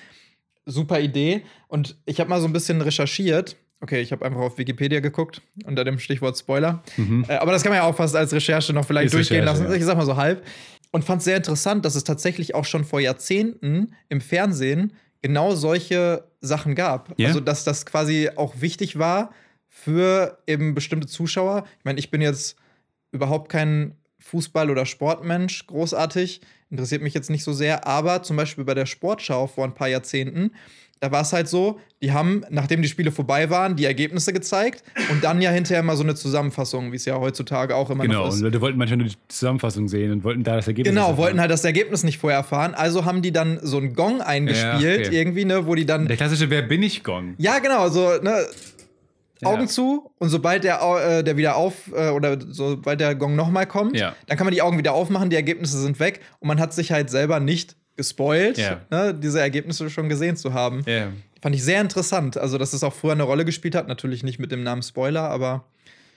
Super Idee. Und ich habe mal so ein bisschen recherchiert. Okay, ich habe einfach auf Wikipedia geguckt unter dem Stichwort Spoiler. Äh, aber das kann man ja auch fast als Recherche noch vielleicht Mhm. Ist durchgehen Recherche, lassen. ja. Ich sag mal so halb. Und fand es sehr interessant, dass es tatsächlich auch schon vor Jahrzehnten im Fernsehen genau solche Sachen gab. Ja? Also, dass das quasi auch wichtig war für eben bestimmte Zuschauer. Ich meine, ich bin jetzt überhaupt kein Fußball- oder Sportmensch, großartig. Interessiert mich jetzt nicht so sehr. Aber zum Beispiel bei der Sportschau vor ein paar Jahrzehnten, da war es halt so, die haben, nachdem die Spiele vorbei waren, die Ergebnisse gezeigt und dann ja hinterher mal so eine Zusammenfassung, wie es ja heutzutage auch immer Genau, noch und ist. Leute wollten manchmal nur die Zusammenfassung sehen und wollten da das Ergebnis Genau, erfahren. wollten halt das Ergebnis nicht vorher erfahren. Also haben die dann so einen Gong eingespielt, okay. irgendwie, ne, wo die dann. Der klassische Wer bin ich Gong. Ja, genau, so, ne. Ja. Augen zu und sobald der, äh, der wieder auf äh, oder sobald der Gong nochmal kommt, Ja. dann kann man die Augen wieder aufmachen, die Ergebnisse sind weg und man hat sich halt selber nicht gespoilt, Ja. ne, diese Ergebnisse schon gesehen zu haben. Ja. Fand ich sehr interessant. Also, dass es auch früher eine Rolle gespielt hat. Natürlich nicht mit dem Namen Spoiler, aber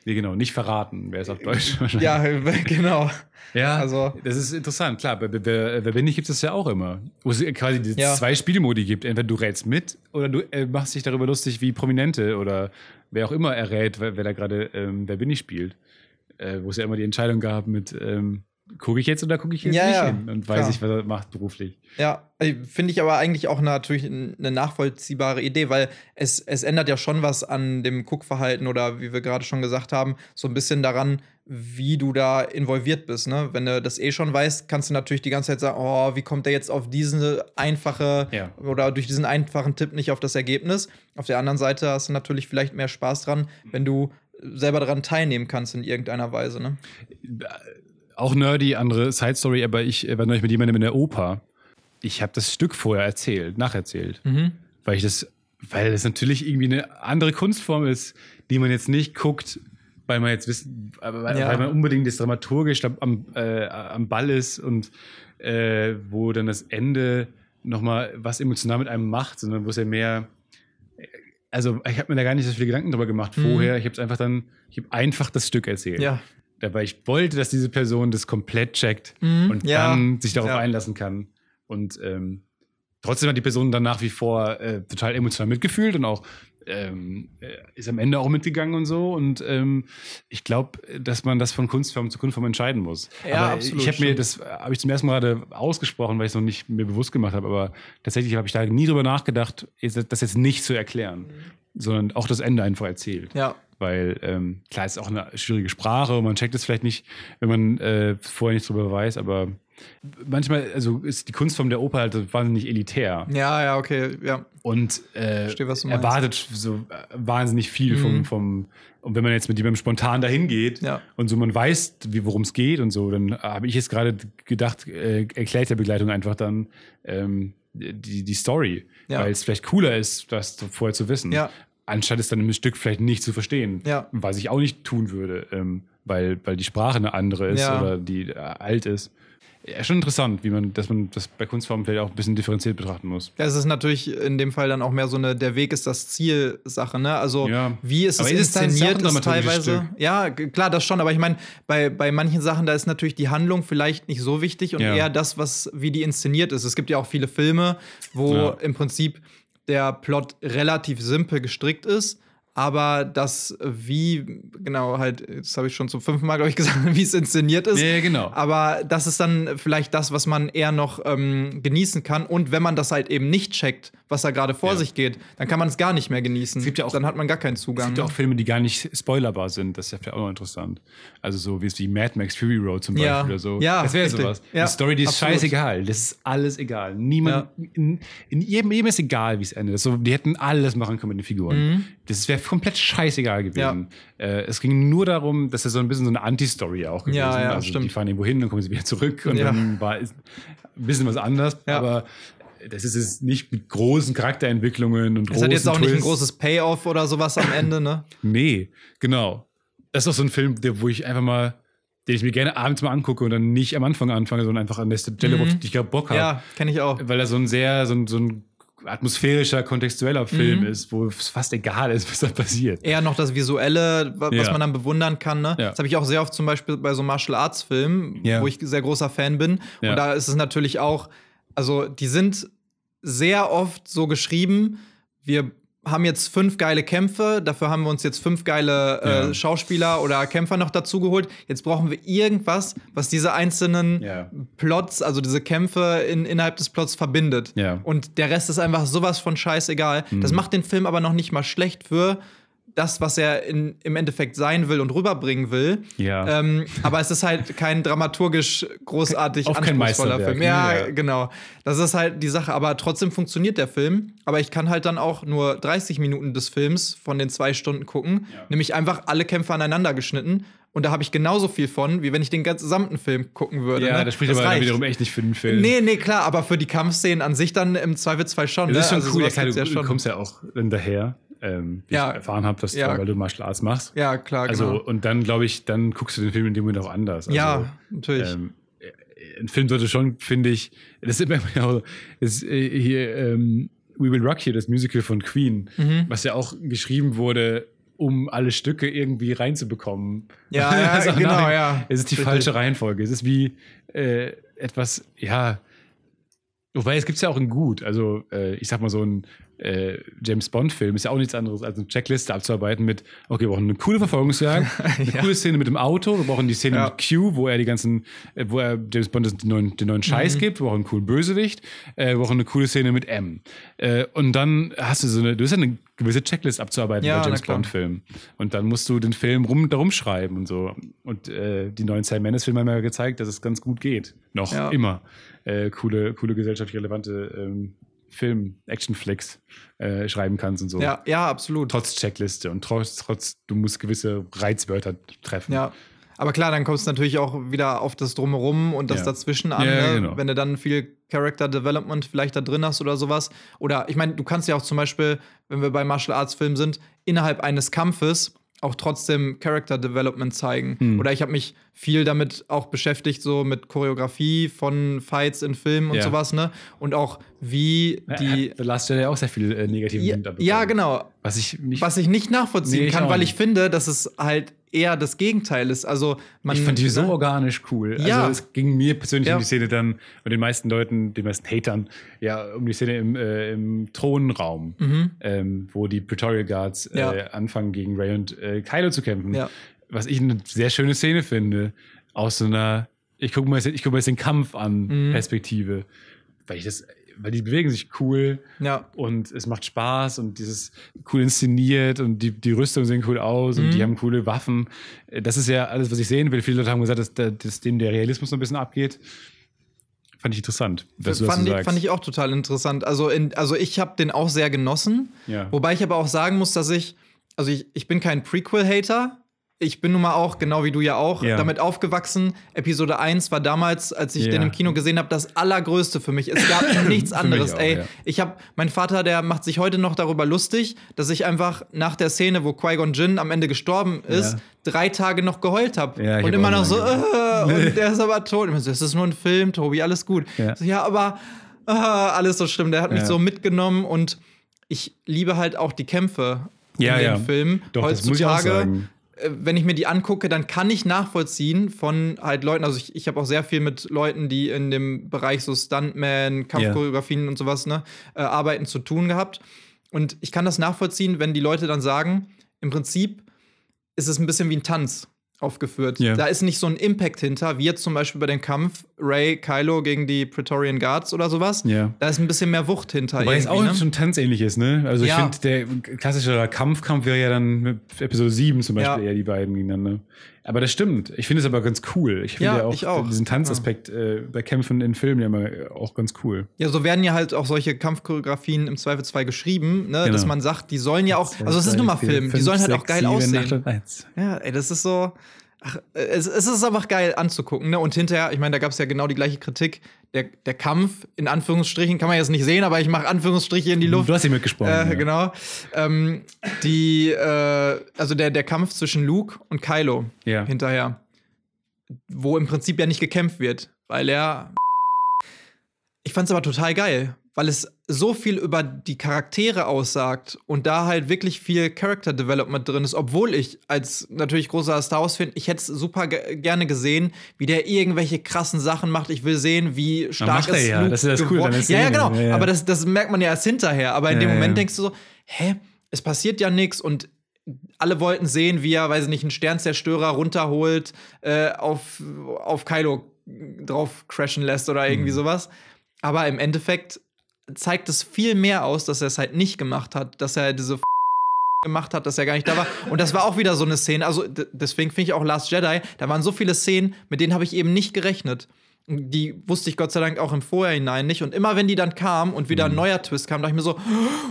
Nee, genau, nicht verraten, wer es auf Deutsch ja, genau. Ja, Also- das ist interessant. Klar, bei, Wer bin ich gibt es ja auch immer. Wo es quasi die Ja. zwei Spielmodi gibt. Entweder du rätst mit oder du äh, machst dich darüber lustig, wie Prominente oder wer auch immer errät, wer, wer da gerade ähm, Wer bin ich spielt. Äh, wo es ja immer die Entscheidung gab mit ähm, gucke ich jetzt oder gucke ich jetzt Ja, nicht ja, hin und weiß klar. nicht, was er macht beruflich. Ja, äh, finde ich aber eigentlich auch natürlich eine nachvollziehbare Idee, weil es, es ändert ja schon was an dem Guckverhalten oder wie wir gerade schon gesagt haben, so ein bisschen daran, wie du da involviert bist. Ne? Wenn du das eh schon weißt, kannst du natürlich die ganze Zeit sagen, oh, wie kommt der jetzt auf diese einfache Ja. oder durch diesen einfachen Tipp nicht auf das Ergebnis. Auf der anderen Seite hast du natürlich vielleicht mehr Spaß dran, wenn du selber daran teilnehmen kannst in irgendeiner Weise. Ne? Auch nerdy, andere Side Story, aber ich äh, war neulich mit jemandem in der Oper. Ich habe das Stück vorher erzählt, nacherzählt. weil ich das, weil das natürlich irgendwie eine andere Kunstform ist, die man jetzt nicht guckt, weil man jetzt wissen, weil, Ja. weil man unbedingt das dramaturgisch am, äh, am Ball ist und äh, wo dann das Ende nochmal was emotional mit einem macht, sondern wo es ja mehr also ich habe mir da gar nicht so viele Gedanken drüber gemacht Mhm. vorher. Ich habe es einfach dann, ich habe einfach das Stück erzählt. Ja. Dabei ich wollte, dass diese Person das komplett checkt Mhm. und Ja. dann sich darauf Ja. einlassen kann. Und ähm, trotzdem hat die Person dann nach wie vor äh, total emotional mitgefühlt und auch ähm, äh, ist am Ende auch mitgegangen und so. Und ähm, ich glaube, dass man das von Kunstform zu Kunstform entscheiden muss. Ja, aber absolut, ich habe mir, das habe ich zum ersten Mal gerade ausgesprochen, weil ich es noch nicht mir bewusst gemacht habe. Aber tatsächlich habe ich da nie drüber nachgedacht, das jetzt nicht zu erklären, sondern auch das Ende einfach erzählt. Ja. Weil, ähm, klar, es ist auch eine schwierige Sprache und man checkt es vielleicht nicht, wenn man äh, vorher nichts drüber weiß, aber manchmal, also ist die Kunstform der Oper halt wahnsinnig elitär Ja, ja, okay, ja. und äh, Verstehe, erwartet so äh, wahnsinnig viel Mhm. vom, vom, und wenn man jetzt mit jemandem spontan dahin geht Ja. und so man weiß, wie- worum es geht und so, dann habe ich jetzt gerade gedacht, äh, erklärt der Begleitung einfach dann ähm, die, die Story, Ja. weil es vielleicht cooler ist, das vorher zu wissen Ja. Anstatt es dann im Stück vielleicht nicht zu verstehen. Ja. Was ich auch nicht tun würde, ähm, weil, weil die Sprache eine andere ist Ja. oder die äh, alt ist. Ja, schon interessant, wie man, dass man das bei Kunstformen vielleicht auch ein bisschen differenziert betrachten muss. Ja, es ist natürlich in dem Fall dann auch mehr so eine der Weg ist das Ziel Sache, ne? Also Ja. wie ist es ist ist ja inszeniert ist dramaturgisches teilweise. Ja, g- klar, das schon, aber ich meine, bei, bei manchen Sachen da ist natürlich die Handlung vielleicht nicht so wichtig und Ja. eher das, was wie die inszeniert ist. Es gibt ja auch viele Filme, wo Ja. im Prinzip der Plot relativ simpel gestrickt ist. Aber das, wie, genau, halt, das habe ich schon zum fünften Mal, glaube ich, gesagt, wie es inszeniert ist. Ja, genau. Aber das ist dann vielleicht das, was man eher noch ähm, genießen kann. Und wenn man das halt eben nicht checkt, was da gerade vor Ja. sich geht, dann kann man es gar nicht mehr genießen. Es gibt ja auch- dann hat man gar keinen Es Zugang. gibt ja auch Filme, die gar nicht spoilerbar sind. Das ist ja vielleicht auch noch interessant. Also so wie es wie Mad Max Fury Road zum Beispiel Ja. oder so. Ja, das wäre sowas. Ja, Die Story, die ist absolut. scheißegal. Das ist alles egal. Niemand, in, in jedem, jedem ist egal, wie es endet. So, die hätten alles machen können mit den Figuren. Das wäre komplett scheißegal gewesen. Äh, es ging nur darum, dass es so ein bisschen so eine Anti-Story auch gewesen. Ja, ja, also die stimmt. fahren irgendwo hin, dann kommen sie wieder zurück und Ja. dann war es ein bisschen was anders. Ja. Aber das ist es nicht mit großen Charakterentwicklungen und Es hat jetzt auch nicht ein Twists. großes Payoff oder sowas am Ende, ne? Nee, genau. Das ist auch so ein Film, der, wo ich einfach mal, den ich mir gerne abends mal angucke und dann nicht am Anfang anfange, sondern einfach an der Stelle, wo ich gerade Bock habe. Ja, kenne ich auch. Weil er so ein sehr, so ein, so ein atmosphärischer, kontextueller Film Mhm. ist, wo es fast egal ist, was da passiert. Eher noch das Visuelle, wa- was Ja. man dann bewundern kann. Ne? Ja. Das habe ich auch sehr oft zum Beispiel bei so Martial Arts Filmen, Ja. wo ich sehr großer Fan bin. Und da ist es natürlich auch, also die sind sehr oft so geschrieben, wir haben jetzt fünf geile Kämpfe, dafür haben wir uns jetzt fünf geile äh, Ja. Schauspieler oder Kämpfer noch dazu geholt. Jetzt brauchen wir irgendwas, was diese einzelnen Ja. Plots, also diese Kämpfe in, innerhalb des Plots verbindet. Ja. Mhm. Und der Rest ist einfach sowas von scheißegal. Das macht den Film aber noch nicht mal schlecht für das, was er in, im Endeffekt sein will und rüberbringen will. Ja. Ähm, aber es ist halt kein dramaturgisch großartig Auch kein anspruchsvoller Film. ne? Ja, Ja. genau. Das ist halt die Sache. Aber trotzdem funktioniert der Film. Aber ich kann halt dann auch nur 30 Minuten des Films von den zwei Stunden gucken. Nämlich einfach alle Kämpfe aneinander geschnitten. Und da habe ich genauso viel von, wie wenn ich den gesamten Film gucken würde. ja, ne? das spricht aber dann reicht. wiederum echt nicht für den Film. Nee, nee, klar, aber für die Kampfszenen an sich dann im Zweifelsfall schon. Das ist ne? schon Also cool. Ja, klar, du, ja du schon. kommst ja auch dann daher, ähm, wie Ja. ich erfahren habe, dass Ja. du, weil du Martial Arts machst. Ja, klar, genau. Also, und dann, glaube ich, dann guckst du den Film in dem Moment auch anders. Also, ja, natürlich. Ähm, äh, ein Film sollte schon, finde ich, das ist immer genau, ist, äh, hier, ähm, We Will Rock You, das Musical von Queen, Mhm. was ja auch geschrieben wurde, um alle Stücke irgendwie reinzubekommen. Ja, ja, Also, genau, nein, ja. Es ist die Richtig. falsche Reihenfolge. Es ist wie äh, etwas, ja. Wobei es gibt es ja auch in gut. Also, äh, ich sag mal, so ein äh, James Bond-Film ist ja auch nichts anderes, als eine Checkliste abzuarbeiten mit, okay, wir brauchen eine coole Verfolgungsjagd, eine Ja. coole Szene mit dem Auto, wir brauchen die Szene Ja. mit Q, wo er die ganzen, äh, wo er James Bond den neuen, den neuen Scheiß Mhm. gibt, wir brauchen einen coolen Bösewicht, äh, wir brauchen eine coole Szene mit M. Äh, und dann hast du so eine, du hast ja eine gewisse Checklist abzuarbeiten Ja, bei James. Bond-Filmen. Und dann musst du den Film rum, darum schreiben und so. Und äh, die neuen Sam Mendes-Filme haben ja gezeigt, dass es ganz gut geht. Noch immer. Äh, coole, coole gesellschaftlich relevante ähm, Film, Action-Flicks äh, schreiben kannst und so. ja, ja, absolut. Trotz Checkliste und trotz, trotz, du musst gewisse Reizwörter treffen. Ja. Aber klar, dann kommst du natürlich auch wieder auf das Drumherum und das Ja. dazwischen an, Ja, ne? genau. wenn du dann viel Character Development vielleicht da drin hast oder sowas. Oder ich meine, du kannst ja auch zum Beispiel, wenn wir bei Martial Arts Filmen sind, innerhalb eines Kampfes auch trotzdem Character Development zeigen. Hm. Oder ich habe mich viel damit auch beschäftigt, so mit Choreografie von Fights in Filmen und Ja. sowas, ne? Und auch wie die. The Last Jedi auch sehr viel äh, negativen Ja, Wind ja, genau. Was ich nicht. Was ich nicht nachvollziehen Nee, kann, weil nicht. ich finde, dass es halt eher das Gegenteil ist. Also man ich fand die so ne? organisch cool. Ja. Also es ging mir persönlich Ja. um die Szene dann und den meisten Leuten, den meisten Hatern, ja, um die Szene im, äh, im Thronraum, ähm, wo die Praetorial Guards äh, Mhm. Ja. anfangen gegen Ray und äh, Kylo zu kämpfen. Ja. Was ich eine sehr schöne Szene finde, aus so einer, ich gucke mir, jetzt- ich guck mir jetzt den Kampf an, Mhm. Perspektive. Weil ich das, weil die bewegen sich cool Ja. und es macht Spaß und dieses cool inszeniert und die, die Rüstungen sehen cool aus und Mhm. die haben coole Waffen. Äh, Das ist ja alles, was ich sehen will. Viele Leute haben gesagt, dass, dass dem der Realismus so ein bisschen abgeht. Fand ich interessant, dass du das fand, ich, fand ich auch total interessant. Also, in, also ich habe den auch sehr genossen. Ja. Wobei ich aber auch sagen muss, dass ich, also ich, ich bin kein Prequel-Hater. Ich bin nun mal auch, genau wie du ja auch, Ja. damit aufgewachsen. Episode 1 war damals, als ich Ja. den im Kino gesehen habe, das allergrößte für mich. Es gab nichts anderes. auch, Ey, ja. ich habe, mein Vater, der macht sich heute noch darüber lustig, dass ich einfach nach der Szene, wo Qui-Gon Jinn am Ende gestorben ist, drei Tage noch geheult habe. Und hab immer noch so, äh, und der ist aber tot. Ich so, das ist nur ein Film, Tobi, alles gut. Ja. So, ja aber äh, alles so schlimm. Der hat mich so mitgenommen und ich liebe halt auch die Kämpfe Ja, in den ja. Filmen. Doch, das äh, wenn ich mir die angucke, dann kann ich nachvollziehen von halt Leuten, also ich, ich habe auch sehr viel mit Leuten, die in dem Bereich so Stuntman, Kampfchoreografien und sowas, ne, äh, arbeiten zu tun gehabt. Und ich kann das nachvollziehen, wenn die Leute dann sagen, im Prinzip ist es ein bisschen wie ein Tanz aufgeführt. Ja. Da ist nicht so ein Impact hinter, wie jetzt zum Beispiel bei dem Kampf Ray Kylo gegen die Praetorian Guards oder sowas. Ja. Da ist ein bisschen mehr Wucht hinter. Weil es auch ne? schon tanzähnlich ist, ne? Also ich Ja. finde, der klassische Kampfkampf wäre ja dann mit Episode 7 zum Beispiel Ja. eher die beiden gegeneinander. Aber das stimmt. Ich finde es aber ganz cool. Ich finde Ja, ja, auch, ich auch. diesen Tanzaspekt äh, bei Kämpfen in Filmen ja immer äh, auch ganz cool. Ja, so werden ja halt auch solche Kampfchoreografien im Zweifelsfall geschrieben, ne? Genau. dass man sagt, die sollen ja auch, also es ist nun mal Film, die sollen halt auch geil aussehen. Ja, ey, das ist so. Ach, äh, es, es ist einfach geil anzugucken, ne? Und hinterher, ich meine, da gab es ja genau die gleiche Kritik. Der, der Kampf, in Anführungsstrichen, kann man jetzt nicht sehen, aber ich mache Anführungsstriche in die Luft. Du hast ihn mitgesprochen. Äh, ja. Genau. Ähm, die, äh, also der, der Kampf zwischen Luke und Kylo Ja. hinterher, wo im Prinzip ja nicht gekämpft wird, weil er. Ich fand's aber total geil, weil es so viel über die Charaktere aussagt und da halt wirklich viel Character Development drin ist, obwohl ich als natürlich großer Star Wars-Fan, ich hätte es super ge gerne gesehen, wie der irgendwelche krassen Sachen macht. Ich will sehen, wie stark ist ja. Luke Das ist das an der Ja, ja, genau. Ja, ja. Aber das, das merkt man ja erst hinterher. Aber in dem Moment denkst du so, hä? Es passiert ja nichts und alle wollten sehen, wie er, weiß ich nicht, einen Sternzerstörer runterholt, äh, auf, auf Kylo drauf crashen lässt oder irgendwie sowas. Aber im Endeffekt zeigt es viel mehr aus, dass er es halt nicht gemacht hat, dass er diese gemacht hat, dass er gar nicht da war. Und das war auch wieder so eine Szene. Also deswegen finde ich auch Last Jedi, da waren so viele Szenen, mit denen habe ich eben nicht gerechnet. Die wusste ich Gott sei Dank auch im Vorhinein nicht. Und immer wenn die dann kam und wieder ein neuer Twist kam, dachte ich mir so,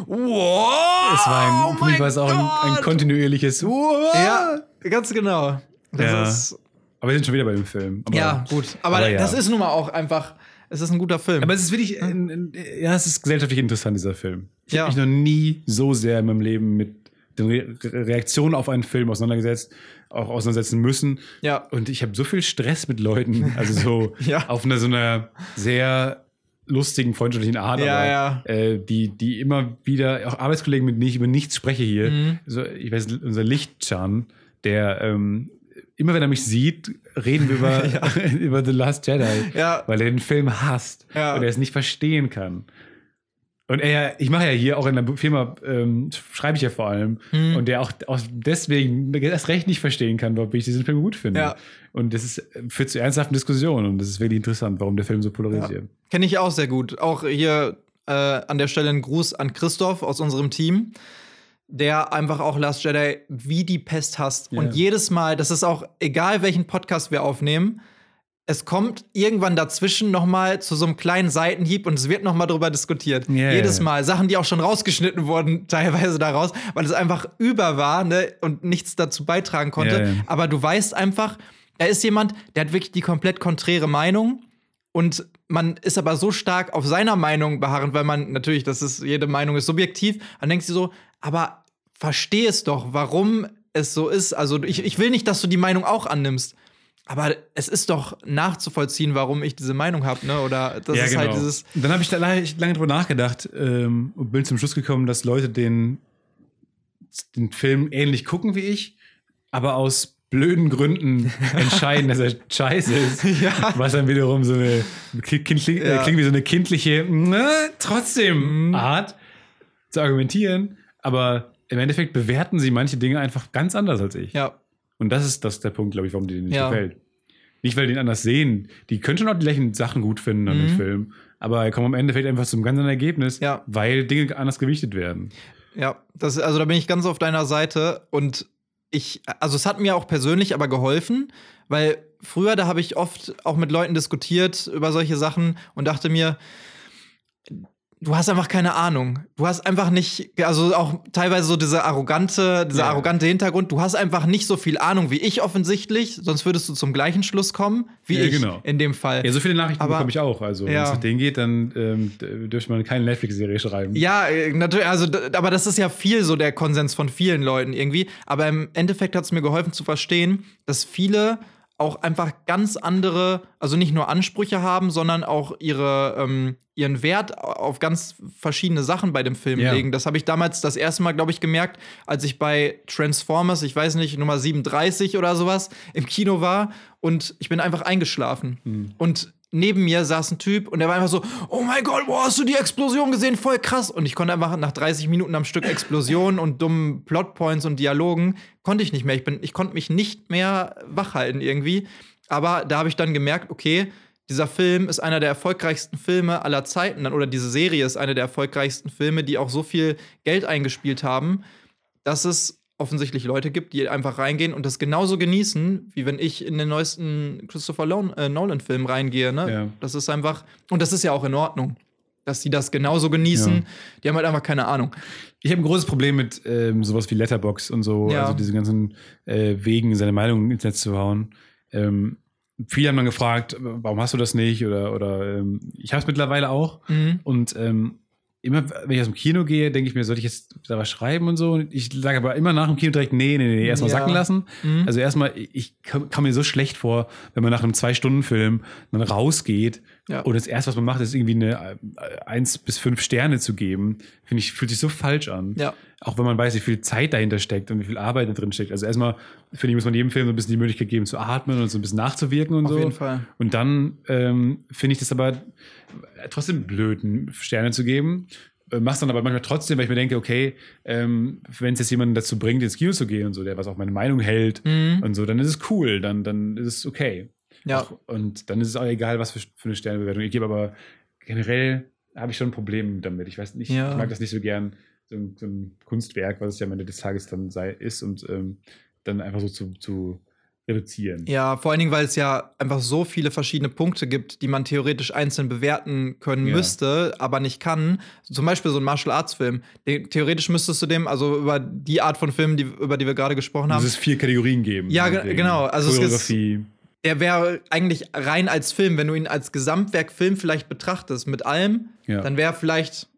wow! Es war ein, oh war auch ein, ein kontinuierliches. Ja, ganz genau. Das Ja. ist, Aber wir sind schon wieder bei dem Film. Aber, ja, gut. Aber, aber ja. das ist nun mal auch einfach, es ist ein guter Film. Aber es ist wirklich, ein, ein, ja, es ist gesellschaftlich interessant, dieser Film. Ich Ja. habe mich noch nie so sehr in meinem Leben mit den Re Reaktionen auf einen Film auseinandergesetzt, auch auseinandersetzen müssen. ja. Und ich habe so viel Stress mit Leuten, also so Ja. auf einer so einer sehr lustigen, freundschaftlichen Art, Ja, aber, ja. Äh, die, die immer wieder, auch Arbeitskollegen, mit denen ich über nichts spreche hier, Mhm. so, ich weiß, unser Lichtchan, der ähm, immer wenn er mich sieht, reden wir über, über The Last Jedi, Ja. weil er den Film hasst Ja. und er es nicht verstehen kann. Und er, ich mache ja hier auch in der Firma, ähm, schreibe ich ja vor allem, Mhm. und der auch, auch deswegen erst recht nicht verstehen kann, warum ich diesen Film gut finde. Ja. Und das ist, führt zu ernsthaften Diskussionen und das ist wirklich interessant, warum der Film so polarisiert. Kenne ich auch sehr gut. Auch hier äh, an der Stelle ein Gruß an Christoph aus unserem Team, der einfach auch Last Jedi wie die Pest hasst. Ja. Und jedes Mal, das ist auch egal, welchen Podcast wir aufnehmen, es kommt irgendwann dazwischen noch mal zu so einem kleinen Seitenhieb und es wird noch mal darüber diskutiert. Ja, Jedes. Mal. Sachen, die auch schon rausgeschnitten wurden, teilweise daraus, weil es einfach über war ne, und nichts dazu beitragen konnte. Ja. Aber du weißt einfach, er ist jemand, der hat wirklich die komplett konträre Meinung. Und man ist aber so stark auf seiner Meinung beharrend, weil man natürlich, das ist, jede Meinung ist subjektiv, dann denkst du so, aber versteh es doch, warum es so ist. Also ich, ich will nicht, dass du die Meinung auch annimmst. Aber es ist doch nachzuvollziehen, warum ich diese Meinung habe, ne? Oder das ist halt dieses. Und dann habe ich da lange, lange drüber nachgedacht ähm, und bin zum Schluss gekommen, dass Leute den, den Film ähnlich gucken wie ich, aber aus blöden Gründen entscheiden, dass er scheiße ist. Ja. Was dann wiederum so eine kindlich, Ja. äh, klingt wie so eine kindliche, äh, trotzdem Mhm. Art zu argumentieren. Aber im Endeffekt bewerten sie manche Dinge einfach ganz anders als ich. Ja, Und das ist das der Punkt, glaube ich, warum dir den nicht Ja. gefällt. Nicht, weil die ihn anders sehen. Die können schon auch die gleichen Sachen gut finden an Mhm. dem Film. Aber er kommt am Endeffekt einfach zum ganz anderen Ergebnis, Ja. weil Dinge anders gewichtet werden. Ja, das, also da bin ich ganz auf deiner Seite und ich, also es hat mir auch persönlich aber geholfen, weil früher, da habe ich oft auch mit Leuten diskutiert über solche Sachen und dachte mir, du hast einfach keine Ahnung. Du hast einfach nicht, also auch teilweise so diese arrogante, dieser Ja. arrogante Hintergrund. Du hast einfach nicht so viel Ahnung wie ich offensichtlich, sonst würdest du zum gleichen Schluss kommen wie Ja, ich genau. in dem Fall. Ja, so viele Nachrichten Aber- bekomme ich auch. Also, wenn Ja. es nach denen geht, dann ähm, dürfte man keine Netflix-Serie schreiben. Ja, äh, natürlich, also, aber das ist ja viel so der Konsens von vielen Leuten irgendwie. Aber im Endeffekt hat es mir geholfen zu verstehen, dass viele auch einfach ganz andere, also nicht nur Ansprüche haben, sondern auch ihre, ähm, ihren Wert auf ganz verschiedene Sachen bei dem Film Ja. legen. Das habe ich damals das erste Mal, glaube ich, gemerkt, als ich bei Transformers, ich weiß nicht, Nummer 37 oder sowas, im Kino war und ich bin einfach eingeschlafen. Hm. Und neben mir saß ein Typ und der war einfach so, oh mein Gott, boah, hast du die Explosion gesehen? Voll krass. Und ich konnte einfach nach 30 Minuten am Stück Explosionen und dummen Plotpoints und Dialogen, konnte ich nicht mehr. Ich, bin, ich konnte mich nicht mehr wachhalten irgendwie. Aber da habe ich dann gemerkt, okay, dieser Film ist einer der erfolgreichsten Filme aller Zeiten. Oder diese Serie ist einer der erfolgreichsten Filme, die auch so viel Geld eingespielt haben, dass es offensichtlich Leute gibt, die einfach reingehen und das genauso genießen, wie wenn ich in den neuesten Christopher äh, Nolan-Film reingehe. Ne? Ja. Das ist einfach, und das ist ja auch in Ordnung, dass sie das genauso genießen. Ja. Die haben halt einfach keine Ahnung. Ich habe ein großes Problem mit ähm, sowas wie Letterbox und so, Ja. also diese ganzen äh, Wegen, seine Meinung ins Netz zu hauen. Ähm, viele haben dann gefragt, warum hast du das nicht? Oder, oder ähm, ich habe es mittlerweile auch. Mhm. Und ähm, immer, wenn ich aus dem Kino gehe, denke ich mir, sollte ich jetzt da was schreiben und so? Und ich sage aber immer nach dem Kino direkt, nee, nee, nee, erstmal Ja. sacken lassen. Mhm. Also erstmal, ich kam, kam mir so schlecht vor, wenn man nach einem Zwei-Stunden-Film dann rausgeht Ja. und das erste, was man macht, ist irgendwie eine äh, eins bis fünf Sterne zu geben. Finde ich, fühlt sich so falsch an. Ja. Auch wenn man weiß, wie viel Zeit dahinter steckt und wie viel Arbeit da drin steckt. Also erstmal, finde ich, muss man jedem Film so ein bisschen die Möglichkeit geben, zu atmen und so ein bisschen nachzuwirken und Auf so. jeden Fall. Und dann ähm, finde ich das aber trotzdem blöd, Sterne zu geben. Äh, Mach's dann aber manchmal trotzdem, weil ich mir denke, okay, ähm, wenn es jetzt jemanden dazu bringt, ins Kino zu gehen und so, der was auch meine Meinung hält Mhm. und so, dann ist es cool, dann, dann ist es okay. Ja. Auch, und dann ist es auch egal, was für, für eine Sternebewertung ich gebe, aber generell habe ich schon ein Problem damit. Ich weiß nicht, Ja. ich mag das nicht so gern, so ein, so ein Kunstwerk, was es ja am Ende des Tages dann sei, ist und ähm, dann einfach so zu, zu reduzieren. Ja, vor allen Dingen, weil es ja einfach so viele verschiedene Punkte gibt, die man theoretisch einzeln bewerten können Ja. müsste, aber nicht kann. Zum Beispiel so ein Martial Arts Film. Theoretisch müsstest du dem, also über die Art von Filmen, die, über die wir gerade gesprochen Muss haben, es vier Kategorien geben. Ja, ge- genau. Also es ist- Choreografie. Der wäre eigentlich rein als Film, wenn du ihn als Gesamtwerk Film vielleicht betrachtest, mit allem, Ja. dann wäre vielleicht